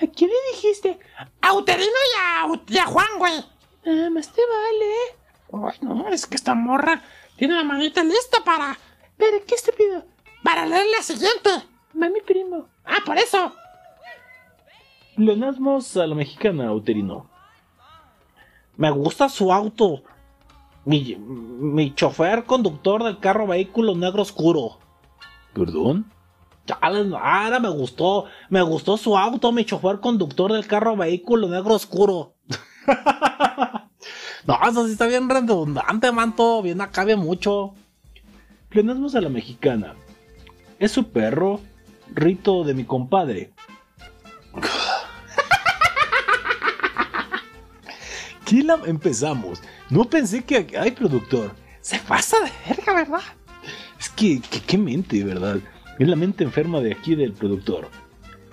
¿A quién le dijiste? A Uterino y a, y a Juan, güey. Nada más te vale. Ay, no, es que esta morra tiene la manita lista para. ¿Para qué estúpido? para leer la siguiente. Va mi primo. Ah, por eso. Pleonasmos a la mexicana, uterino. Me gusta su auto. Mi, mi chofer conductor del carro vehículo negro oscuro. ¿Perdón? Ahora me gustó. Me gustó su auto, mi chofer conductor del carro vehículo negro oscuro. no, eso sí está bien redundante, manto. Bien acá, mucho. Pleonasmos a la mexicana. Es su perro, Rito de mi compadre. ¿Quién la empezamos? No pensé que... ¡Ay, productor! Se pasa de verga, ¿verdad? Es que, que- qué mente, ¿verdad? Es la mente enferma de aquí del productor.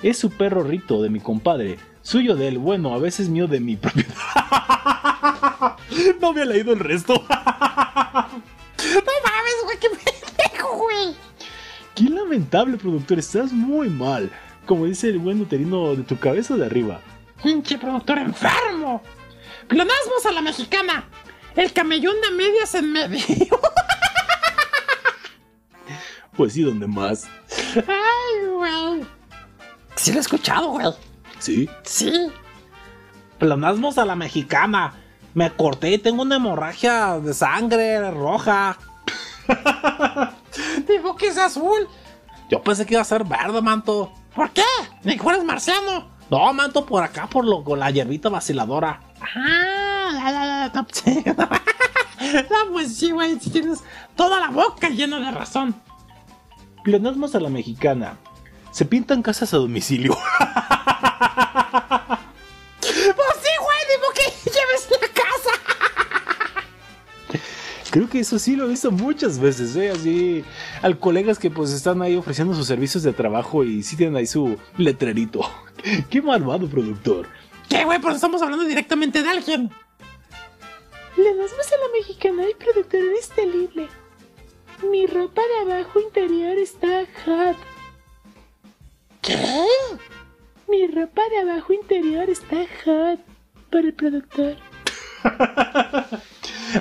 Es su perro Rito de mi compadre. Suyo de él, bueno, a veces mío de mi propiedad. no había leído el resto. No mames, güey, qué pendejo, güey. Qué lamentable, productor. Estás muy mal. Como dice el buen uterino de tu cabeza de arriba. Pinche productor enfermo. Pleonasmos a la mexicana. El camellón de medias en medio. Pues sí, donde más. Ay, güey. Sí lo he escuchado, güey. ¿Sí? Sí. Pleonasmos a la mexicana. Me corté y tengo una hemorragia de sangre roja. Digo que es azul. Yo pensé que iba a ser verde, manto. ¿Por qué? Ni fueras marciano. No, manto, por acá, por lo, con la hierbita vaciladora. Ah, ya, ya, ya, no, pues sí, güey, si tienes toda la boca llena de razón. Pleonasmos a la mexicana. Se pintan casas a domicilio. Pues sí, güey, digo que lleves la casa. Creo que eso sí lo he visto muchas veces, ¿eh? Así, al colegas que pues están ahí ofreciendo sus servicios de trabajo y sí tienen ahí su letrerito. Qué malvado productor. ¿Qué, güey? Pues estamos hablando directamente de alguien. Pleonasmos a la mexicana y productor eres terrible. Mi ropa de abajo interior está hot. ¿Qué? Mi ropa de abajo interior está hot. Por el productor.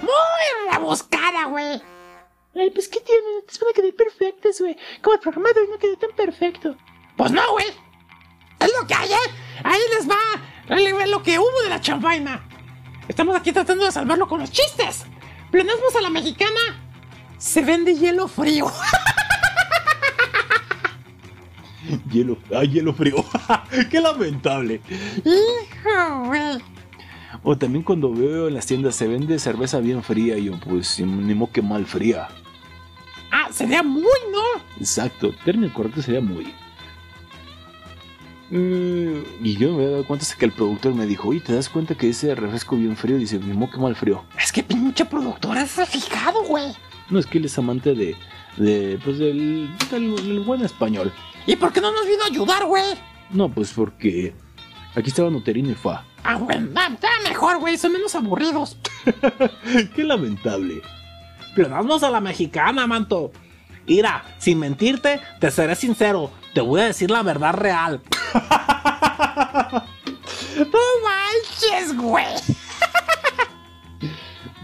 Muy rebuscada, güey. Ay, pues ¿qué tiene? Te van a quedar perfectas, güey. Como el programa de hoy no quedó tan perfecto. Pues no, güey. Es lo que hay, ¿eh? Ahí les va. Ahí les va lo que hubo de la champaina. Estamos aquí tratando de salvarlo con los chistes. Pleonasmos a la mexicana. Se vende hielo frío. Hielo, ay, hielo frío. Qué lamentable. Hijo, güey. O también cuando veo en las tiendas se vende cerveza bien fría, y yo pues ni modo que mal fría. Ah, sería muy, ¿no? Exacto, el término correcto sería muy. Mm, y yo me he dado cuenta hasta que el productor me dijo, oye, ¿te das cuenta que ese refresco bien frío? Dice, ni modo que mal frío. Es que pinche productor es fijado, güey. No, es que él es amante de, de pues del, del, del buen español. ¿Y por qué no nos vino a ayudar, güey? No, pues porque aquí estaba Noterino y Fa. Ah, güey, está mejor, güey. Son menos aburridos. Qué lamentable. Pleonasmos a la mexicana, manto. Mira, sin mentirte, te seré sincero. Te voy a decir la verdad real. No manches, güey.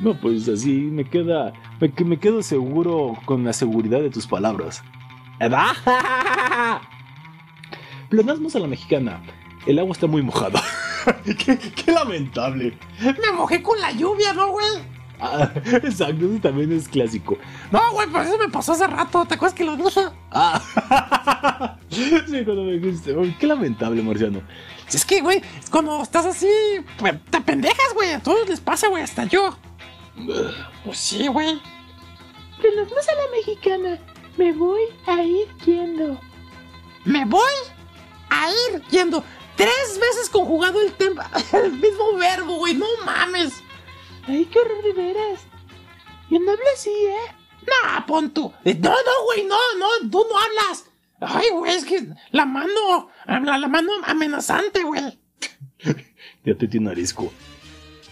No, pues así me queda, me, que me quedo seguro con la seguridad de tus palabras. ¿Verdad? Pleonasmos a la mexicana. El agua está muy mojada. qué, qué lamentable. Me mojé con la lluvia, ¿no, güey? Ah, exacto, eso también es clásico. No, güey, pero eso me pasó hace rato. ¿Te acuerdas que lo dije? Ah. sí, cuando me dijiste. Qué lamentable, Marciano. Es que, güey, cuando estás así, pues, te pendejas, güey. A todos les pasa, güey, hasta yo. Pues sí, güey. Pleonasmos a la mexicana. Me voy a ir yendo. Me voy a ir yendo. Tres veces conjugado el, tem- el mismo verbo, güey. No mames. Ay, qué horror de veras. Yo no hablo así, ¿eh? No, pon tú. Eh, No, no, güey, no, no, tú no hablas. Ay, güey, es que la mano, la, la mano amenazante, güey. Ya te tiene arisco.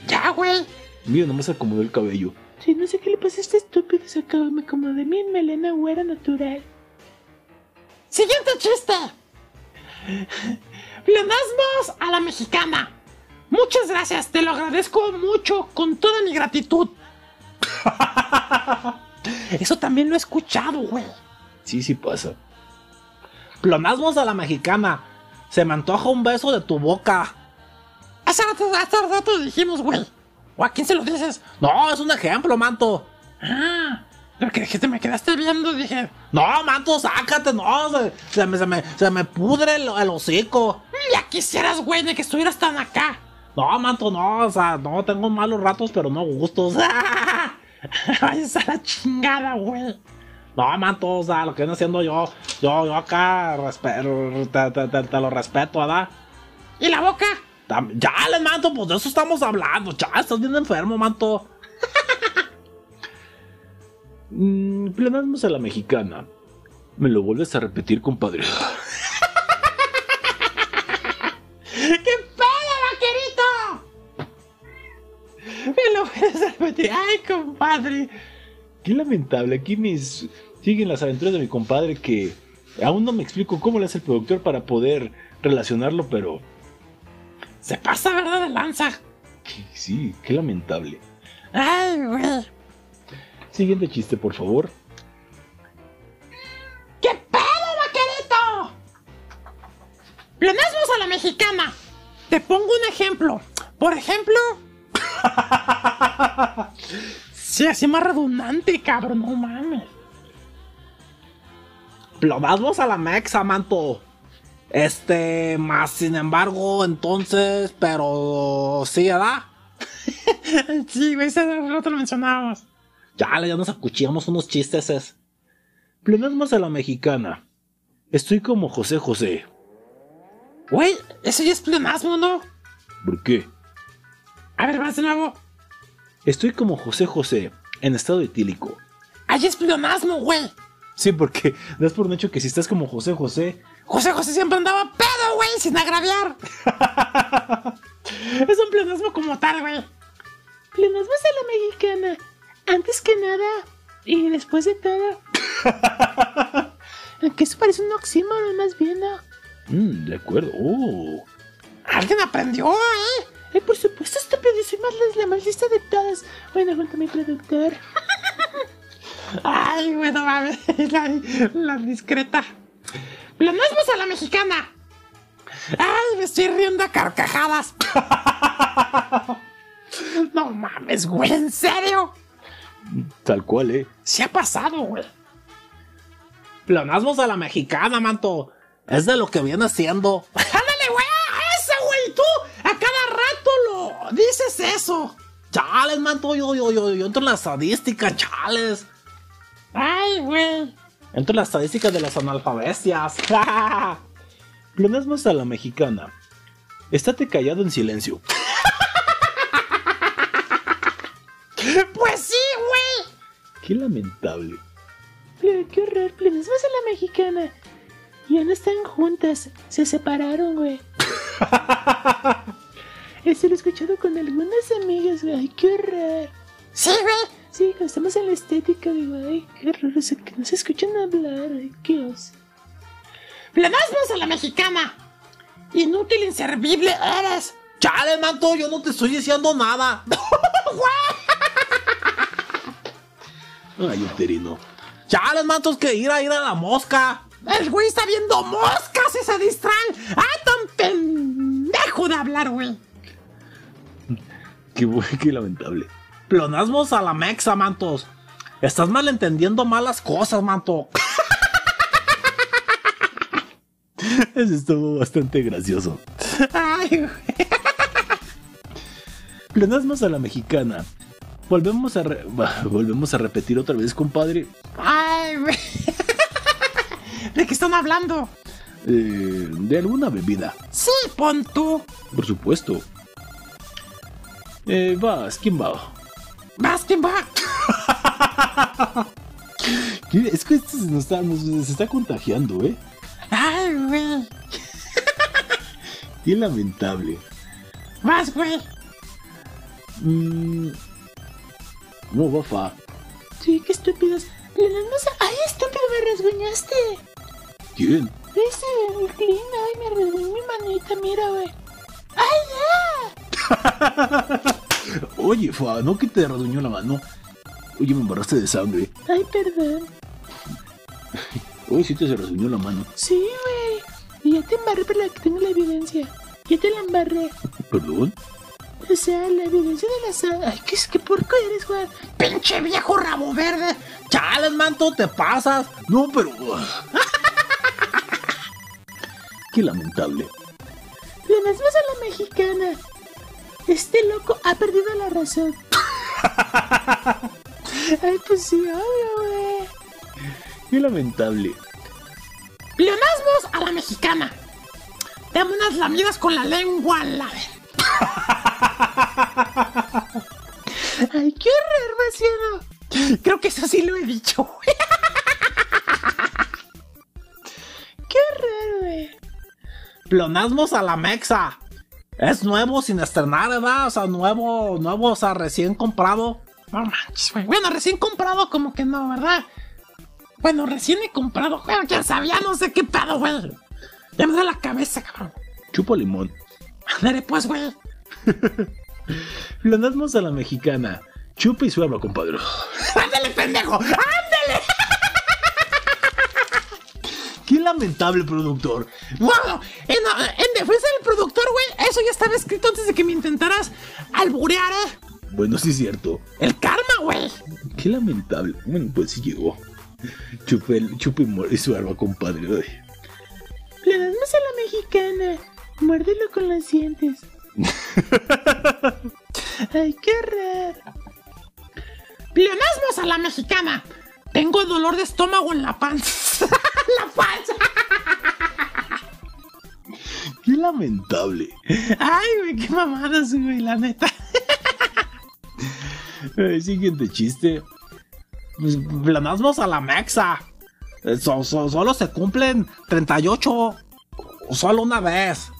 Ya, güey. Mira, nomás acomodó el cabello. Sí, no sé qué le pasa a este estúpido. Se acaba me acomodé mi melena güera natural. Siguiente chiste. Pleonasmos a la mexicana. Muchas gracias, te lo agradezco mucho con toda mi gratitud. Eso también lo he escuchado, güey. Sí, sí pasa. Pleonasmos a la mexicana. Se me antoja un beso de tu boca. Hace rato, hace rato dijimos, güey. ¿O a quién se lo dices? No, es un ejemplo, manto. Ah, pero que te me quedaste viendo, dije. No, manto, sácate, no. Se, se me, se, me, se me pudre el, el hocico. Ya quisieras, güey, de que estuvieras tan acá. No, manto, no. O sea, no, tengo malos ratos, pero no gustos. Ay, esa la chingada, güey. No, manto, o sea, lo que viene haciendo yo, yo, yo acá te, te- te- te lo respeto, ¿verdad? ¿Y la boca? Ya, le manto, pues de eso estamos hablando. Ya, estás bien enfermo, manto. Mm, pleonasmos a la mexicana. Me lo vuelves a repetir, compadre. ¿Qué pedo, vaquerito? Me lo puedes repetir. Ay, compadre. Qué lamentable. Aquí mis siguen las aventuras de mi compadre que aún no me explico cómo le hace el productor para poder relacionarlo, pero Se pasa, ¿verdad? De lanza. sí, qué lamentable. Ay, güey. Siguiente chiste, por favor. ¿Qué pedo, vaquerito? Pleonasmos a la mexicana. Te pongo un ejemplo. Por ejemplo. sí, así más redundante, cabrón. No mames. Pleonasmos a la mexa, manto. Este, más sin embargo, entonces, pero sí, ¿verdad? sí, güey, ese no te lo mencionábamos. Ya, ya nos acuchillamos unos chistes. Es. Pleonasmos a la mexicana. Estoy como José José. Güey, eso ya es pleonasmo, ¿no? ¿Por qué? A ver, vas de nuevo. Estoy como José José, en estado etílico. Ahí es pleonasmo, güey. Sí, porque das por un hecho que si estás como José José, José José siempre andaba pedo, güey, sin agraviar. es un pleonasmo como tal, güey. Pleonasmos a la mexicana. Antes que nada y después de todo. Aunque eso parece un oxímoron más bien, ¿no? Mm, de acuerdo. Oh. Alguien aprendió, ¿eh? Ay, por supuesto, estúpido, soy más la, más lista de todas. Bueno, junto a mi productor. Ay, güey, no mames. La, la discreta. Pleonasmos a la mexicana. Ay, me estoy riendo a carcajadas. No mames, güey, ¿en serio? Tal cual, ¿eh? Se ha pasado, güey. Pleonasmos a la mexicana, manto. Es de lo que viene siendo. Ándale, güey, ese, güey, tú a cada rato lo dices eso. Chales, manto, yo, yo, yo, yo entro en la estadística, chales. Ay, güey. Entro en la estadística de las analfabestias. Pleonasmos a la mexicana. Estate callado en silencio. Pues sí, güey. Qué lamentable. Qué horror, pleonasmos a la mexicana. Ya no están juntas, se separaron, güey. Eso lo he escuchado con algunas amigas, güey. Qué horror. Sí, güey. Sí, cuando estamos en la estética, digo, ay, qué horror, o sea, que no se escuchan hablar, ay, qué oso. Pleonasmos a la mexicana. Inútil, inservible eres. Chale, manto, yo no te estoy diciendo nada. Ay, uterino. Chales, manto, es que ir a ir a la mosca. El güey está viendo moscas y se distraen. ¡Ay, tan pendejo de hablar, güey! Qué, qué lamentable. Pleonasmos a la mexa, mantos. Estás malentendiendo malas cosas, manto. Eso estuvo bastante gracioso. Ay, güey. Pleonasmos a la mexicana. Volvemos a, re- volvemos a repetir otra vez, compadre. Ay, güey. ¿De qué están hablando? eh, de alguna bebida, Sí, pon tú. por supuesto. Eh, vas, ¿quién va? ¿Qué? Es que esto se, nos está, nos- se está contagiando, ¿eh? Ay, güey. Qué lamentable. Vas, güey. Mm, no, bafa. Sí, qué estúpidos. Ay, estúpido, me rasguñaste. ¿Quién? Ese, el clean, ay, me rasguñó mi manita, mira, güey. ¡Ay, ya! Oye, fa, no que te rasguñó la mano. Oye, me embarraste de sangre. Ay, perdón. Oye, sí te se rasguñó la mano. Sí, güey. Y ya te embarré, pero aquí tengo la evidencia. Ya te la embarré. ¿Perdón? O sea, la evidencia de la sangre. Ay, qué, qué porco eres, Juan. Pinche viejo rabo verde. Chales, manto, te pasas. No, pero... Qué lamentable. Pleonasmos a la mexicana. Este loco ha perdido la razón. Ay, pues sí, obvio, güey. Qué lamentable. Pleonasmos a la mexicana. Dame unas lamidas con la lengua a la ver. Ay, qué horror, Marciano. Creo que eso sí lo he dicho, güey. Qué horror, güey. Pleonasmos a la mexa. Es nuevo sin estrenar, ¿verdad? O sea, nuevo, nuevo, o sea, recién comprado. No manches, güey. Bueno, recién comprado como que no, ¿verdad? Bueno, recién he comprado. Bueno, quién sabía, no sé qué pedo, güey. Ya me da la cabeza, cabrón. Chupa limón. Ándale, pues, güey. Pleonasmos a la mexicana. Chupa y suelva, compadre. Ándale, pendejo. Ándale. Qué lamentable, productor. Bueno, en, en defensa del productor, güey, eso ya estaba escrito antes de que me intentaras alburear, ¿eh? Bueno, sí es cierto. El karma, güey. Qué lamentable. Bueno, pues sí llegó. Chupa, el, chupa y, y suelva, compadre. Ay. Pleonasmos a la mexicana. Muérdelo con los dientes. Ay, qué horror. Pleonasmos a la mexicana. Tengo dolor de estómago en la panza. la panza. Qué lamentable. Ay, güey, qué mamadas, güey, la neta. Ay, siguiente chiste. Pues, Pleonasmos a la mexa. Eh, so- so- solo se cumplen 38. o Solo una vez.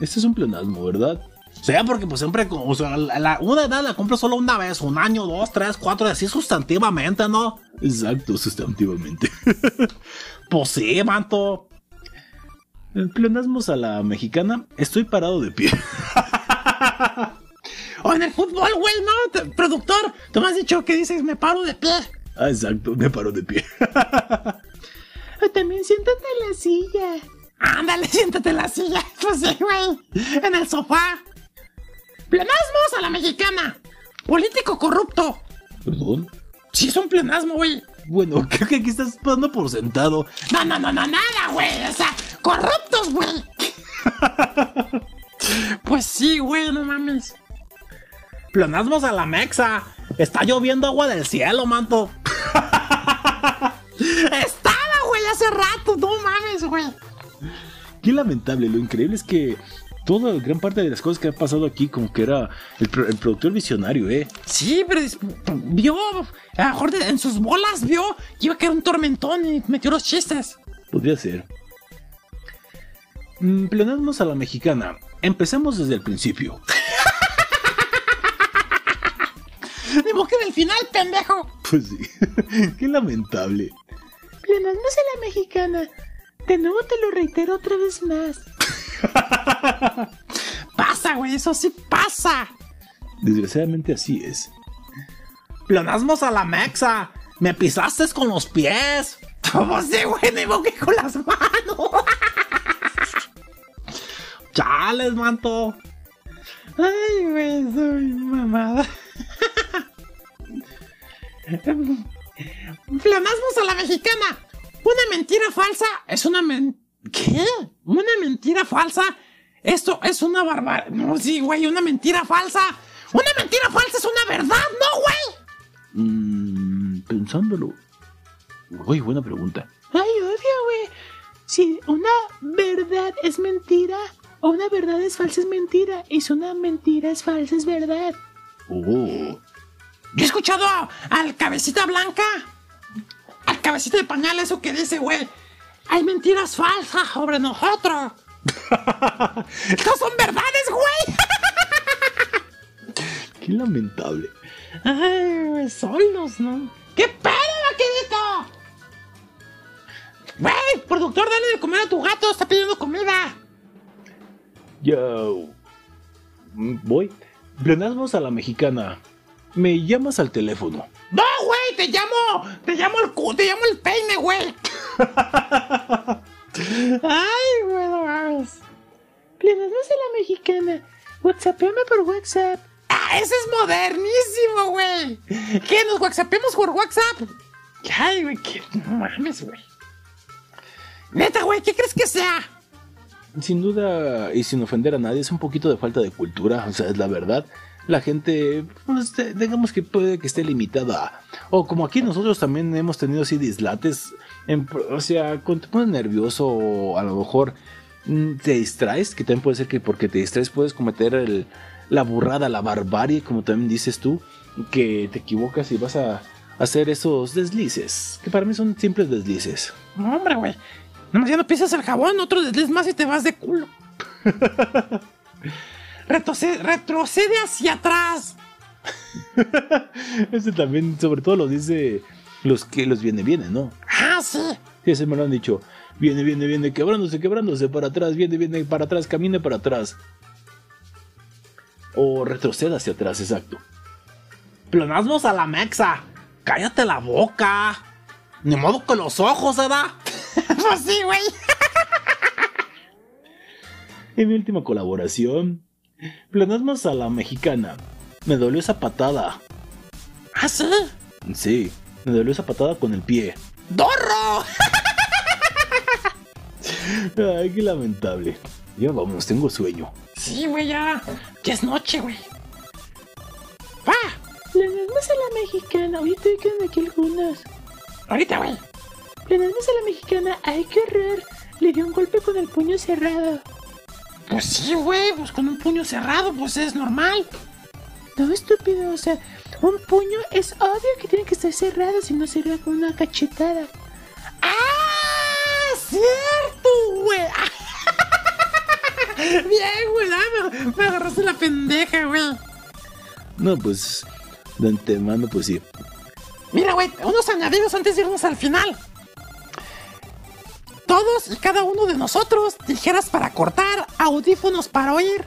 Este es un pleonasmo, ¿verdad? O sea, porque pues siempre, o sea, la, la- una edad la cumplo solo una vez, un año, dos, tres, cuatro, así sustantivamente, ¿no? Exacto, sustantivamente. Pues sí, manto. En pleonasmos a la mexicana, estoy parado de pie. O en el fútbol, güey, ¿no? Productor, tú me has dicho que dices me paro de pie. Ah, exacto, me paro de pie. También siéntate en la silla. Ándale, siéntate en la silla. Pues sí, güey. En el sofá. Pleonasmos a la mexicana. Político corrupto. ¿Perdón? Sí, es un pleonasmo, güey. Bueno, creo que aquí estás dando por sentado. No, no, no, no, nada, güey. O sea, corruptos, güey. pues sí, güey, no mames. Pleonasmos a la mexa. Está lloviendo agua del cielo, manto. Estaba, güey, hace rato. No mames, güey. Qué lamentable, lo increíble es que toda gran parte de las cosas que ha pasado aquí como que era el, pro- el productor visionario, ¿eh? Sí, pero vio, a lo mejor en sus bolas vio que iba a caer un tormentón y metió los chistes. Podría ser. Mm, pleonasmos a la mexicana. Empecemos desde el principio. Ni que del final, pendejo. Pues sí. Qué lamentable. Pleonasmos a la mexicana. De nuevo te lo reitero otra vez más. Pasa, güey, eso sí pasa. Desgraciadamente así es. Pleonasmos a la mexa. Me pisaste con los pies. ¿Cómo se, güey? Que con las manos. Chales, manto. Ay, güey, soy mamada. Pleonasmos a la mexicana. Una mentira falsa es una men... ¿Qué? ¿Una mentira falsa? Esto es una barbaridad. No, sí, güey, una mentira falsa. Una mentira falsa es una verdad, ¿no, güey? Mm, pensándolo. Uy, buena pregunta. Ay, obvio, güey. Si una verdad es mentira, o una verdad es falsa es mentira, y si una mentira es falsa es verdad. Oh. Yo he escuchado al cabecita blanca, al cabecita de pañal, eso que dice, güey. Hay mentiras falsas sobre nosotros. Estas son verdades, güey. Qué lamentable. Ay, solos, ¿no? ¿Qué pedo, vaquerito? Güey, productor, dale de comer a tu gato, está pidiendo comida. Yo. Mm, Voy. Pleonasmos a la mexicana. Me llamas al teléfono. No, güey, te llamo, te llamo el cu, te llamo el peine, güey. Ay, güey, no mames. Pleonasmos a la mexicana. Whatsappeame por WhatsApp. Ah, ese es modernísimo, güey. ¿Qué? ¿Nos whatsappemos por WhatsApp? Ay, güey, que no mames, güey. Neta, güey, ¿qué crees que sea? Sin duda, y sin ofender a nadie, es un poquito de falta de cultura, o sea, es la verdad. La gente, pues, digamos que puede que esté limitada. O como aquí nosotros también hemos tenido así dislates, en- o sea, cuando te pones nervioso o a lo mejor mm, te distraes, que también puede ser que porque te distraes puedes cometer el- la burrada, la barbarie, como también dices tú, que te equivocas y vas a hacer esos deslices, que para mí son simples deslices. No, hombre, güey. Nomás ya no pisas el jabón, otro desliz más y te vas de culo. retrocede, retrocede hacia atrás. Este también, sobre todo lo dice los que los viene, viene, ¿no? Ah, sí. Sí, ese me lo han dicho. Viene, viene, viene, quebrándose, quebrándose para atrás, viene, viene para atrás, camine para atrás. O retroceda hacia atrás, exacto. Pleonasmos a la mexa. Cállate la boca. Ni modo con los ojos, ¿verdad? pues sí, güey. En mi última colaboración, planasmos a la mexicana. Me dolió esa patada. ¿Ah, sí? Sí, me dolió esa patada con el pie. ¡Dorro! Ay, qué lamentable. Ya vamos, tengo sueño. Sí, güey, ya. Ya es noche, güey. ¡Va! Pleonasmos a la mexicana. Estoy quedando aquí algunos. Ahorita, güey. Pleonasmos a la mexicana. Ay, qué horror. Le dio un golpe con el puño cerrado. Pues sí, güey, pues con un puño cerrado, pues es normal. No, estúpido. O sea, un puño es obvio que tiene que estar cerrado, si no sería con una cachetada. ¡Ah! ¡Cierto, güey! Bien, güey, ah, me, me agarraste la pendeja, güey. No, pues, de antemano, pues sí. Mira, güey, unos añadidos antes de irnos al final. Todos y cada uno de nosotros, tijeras para cortar, audífonos para oír,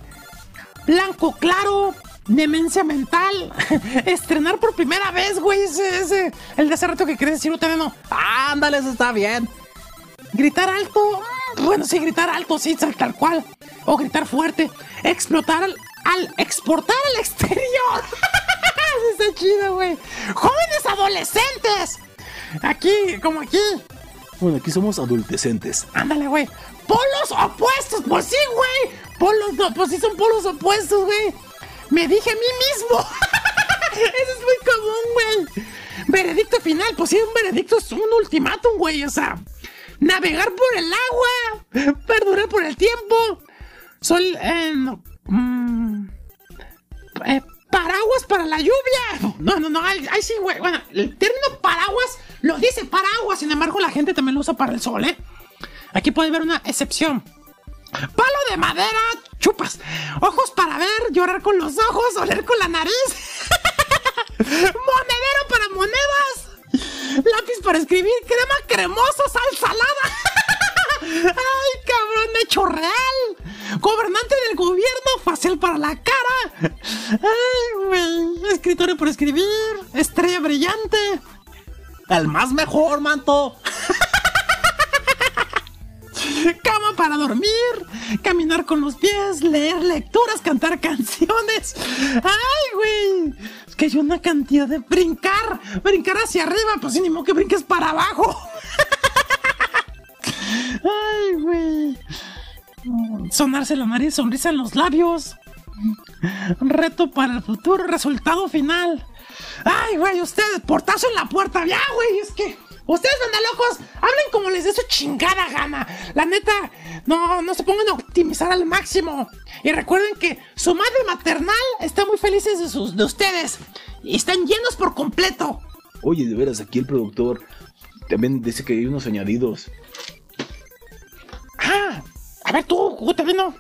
blanco claro, demencia mental, estrenar por primera vez, güey, ese, ese, el de hace rato que querías decir usted no. Ándale, eso está bien. Gritar alto, bueno, sí, gritar alto, sí, tal, cual. O gritar fuerte, explotar al, al exportar al exterior. Está chido, güey. Jóvenes adolescentes. Aquí, como aquí. Bueno, aquí somos adultecentes. Ándale, güey. Polos opuestos, pues sí, güey. Polos, no, pues sí son polos opuestos, güey. Me dije a mí mismo. Eso es muy común, güey. Veredicto final, pues sí, un veredicto es un ultimátum, güey. O sea, navegar por el agua, perdurar por el tiempo. Sol, eh, no, mm, eh, paraguas para la lluvia. No, no, no, ahí, sí, güey. Bueno, el término paraguas lo dice paraguas, sin embargo, la gente también lo usa para el sol, ¿eh? Aquí puede haber una excepción. Palo de madera, chupas. Ojos para ver, llorar con los ojos, oler con la nariz. Monedero para monedas. Lápiz para escribir, crema cremosa, sal salada. Ay, cabrón, hecho real. Gobernante del gobierno, fácil para la cara. Ay, güey. Escritorio para escribir, estrella brillante. El más mejor, manto. Cama para dormir, caminar con los pies, leer lecturas, cantar canciones. ¡Ay, güey! Es que hay una cantidad de brincar, brincar hacia arriba, pues ni modo que brinques para abajo. ¡Ay, güey! Sonarse la nariz, sonrisa en los labios. Reto para el futuro, resultado final. ¡Ay, güey! Ustedes, portazo en la puerta, ya, güey, es que. Ustedes, banda locos, hablen como les dé su chingada gana. La neta, no, no se pongan a optimizar al máximo. Y recuerden que su madre maternal está muy feliz de, sus, de ustedes. Y están llenos por completo. Oye, de veras, aquí el productor también dice que hay unos añadidos. Ah, a ver tú, ¿cómo te vino?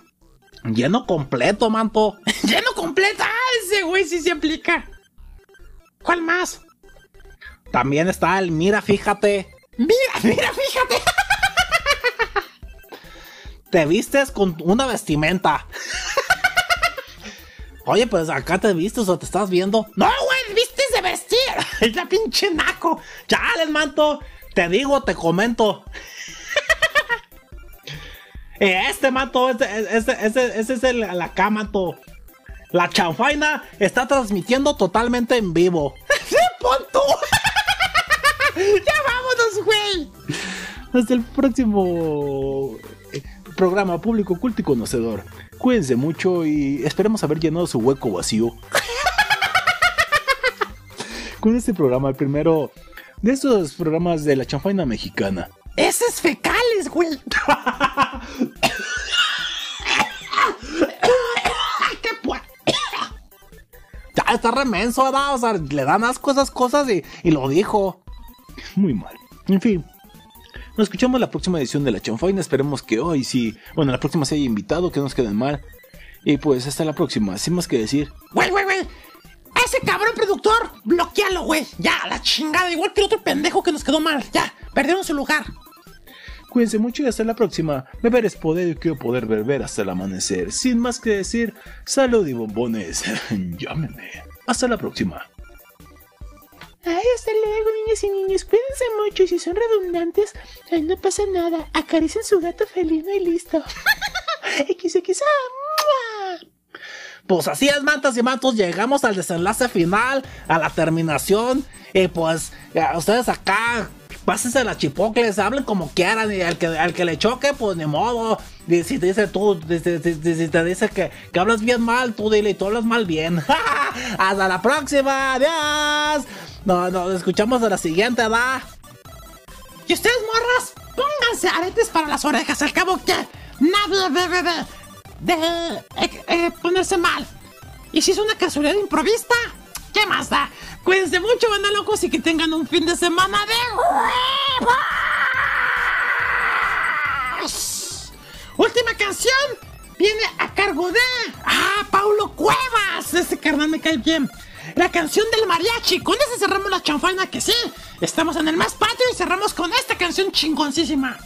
Lleno completo, manto. Lleno completo. Ah, ese güey sí se aplica. ¿Cuál más? También está el mira, fíjate. Mira, mira, fíjate. Te vistes con una vestimenta. Oye, pues acá te vistes o te estás viendo. No, güey, vistes de vestir. Es la pinche naco. Chales, manto. Te digo, te comento. Eh, Este manto, este, este, este, este es el, la manto. La chanfaina está transmitiendo totalmente en vivo. ¡Sí, punto! ¡Ya vámonos, güey! Hasta el próximo eh, programa público culto y conocedor. Cuídense mucho y esperemos haber llenado su hueco vacío. Con este programa, el primero de estos programas de la chanfaina mexicana. ¡Ese es fecales, güey! ¡Qué Ya está remenso, ¿verdad? O sea, le dan asco esas cosas y, y lo dijo. Muy mal. En fin. Nos escuchamos la próxima edición de la chanfaina. Esperemos que hoy sí. Bueno, la próxima se haya invitado, que no nos queden mal. Y pues hasta la próxima. Sin más que decir. Güey, güey, güey. A ese cabrón productor, bloquealo, güey. Ya, la chingada. Igual que el otro pendejo que nos quedó mal. Ya, perdieron su lugar. Cuídense mucho y hasta la próxima. Beber es poder y quiero poder beber hasta el amanecer. Sin más que decir, salud y bombones. Llámenme. Hasta la próxima. Ay, hasta luego, niñas y niños. Cuídense mucho y si son redundantes, ay, no pasa nada. Acaricien su gato felino y listo. XXA. ¡mua! Pues así es, mantas y mantos, llegamos al desenlace final, a la terminación. Y pues, ustedes acá, pásense las chipocles, hablen como quieran. Y al que, al que le choque, pues ni modo. Si te dice tú, si, te dice que, que hablas bien mal, tú dile, y tú hablas mal bien. Hasta la próxima, adiós. No, nos escuchamos a la siguiente, ¿va? Y ustedes, morras, pónganse aretes para las orejas. Al cabo que nadie debe de, de eh, eh, ponerse mal. Y si es una casualidad improvista, ¿qué más da? Cuídense mucho, banda locos, y que tengan un fin de semana de huevos. Última canción viene a cargo de. ¡Ah, Paulo Cuevas! Ese carnal me cae bien. La canción del mariachi. Con esa cerramos la chanfaina que sí. Estamos en el más patrio y cerramos con esta canción chingoncísima.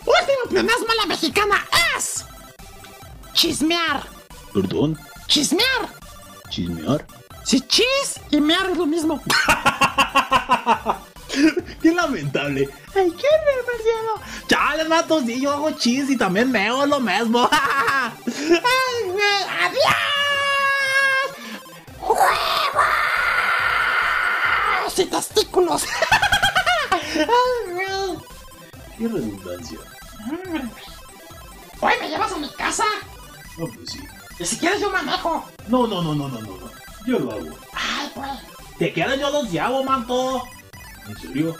Último pleonasmo la mexicana es. Chismear. Perdón, Chismear. chismear. Si chis y mear es lo mismo. Qué lamentable. Ay, qué Marciano. Chale, mato, sí, yo hago chis y también me hago lo mismo. Ay, güey, adiós. ¡Huevos y testículos! Ay, güey. Qué redundancia. Oye, ¿me llevas a mi casa? No, pues sí. Y si quieres yo manejo. No, no, no, no, no, no, no. Yo lo hago. Ay, güey. ¿Te quieres yo los hago, manto? ¿En serio?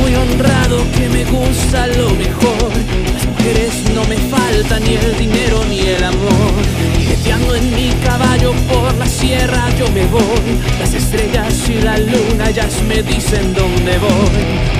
muy honrado que me gusta lo mejor. Las mujeres no me faltan ni el dinero ni el amor. Jeteando en mi caballo por la sierra yo me voy. Las estrellas y la luna ellas me dicen dónde voy.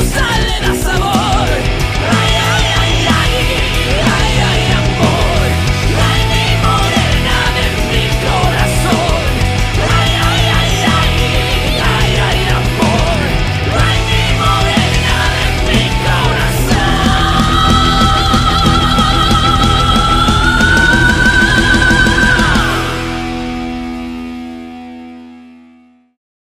salen a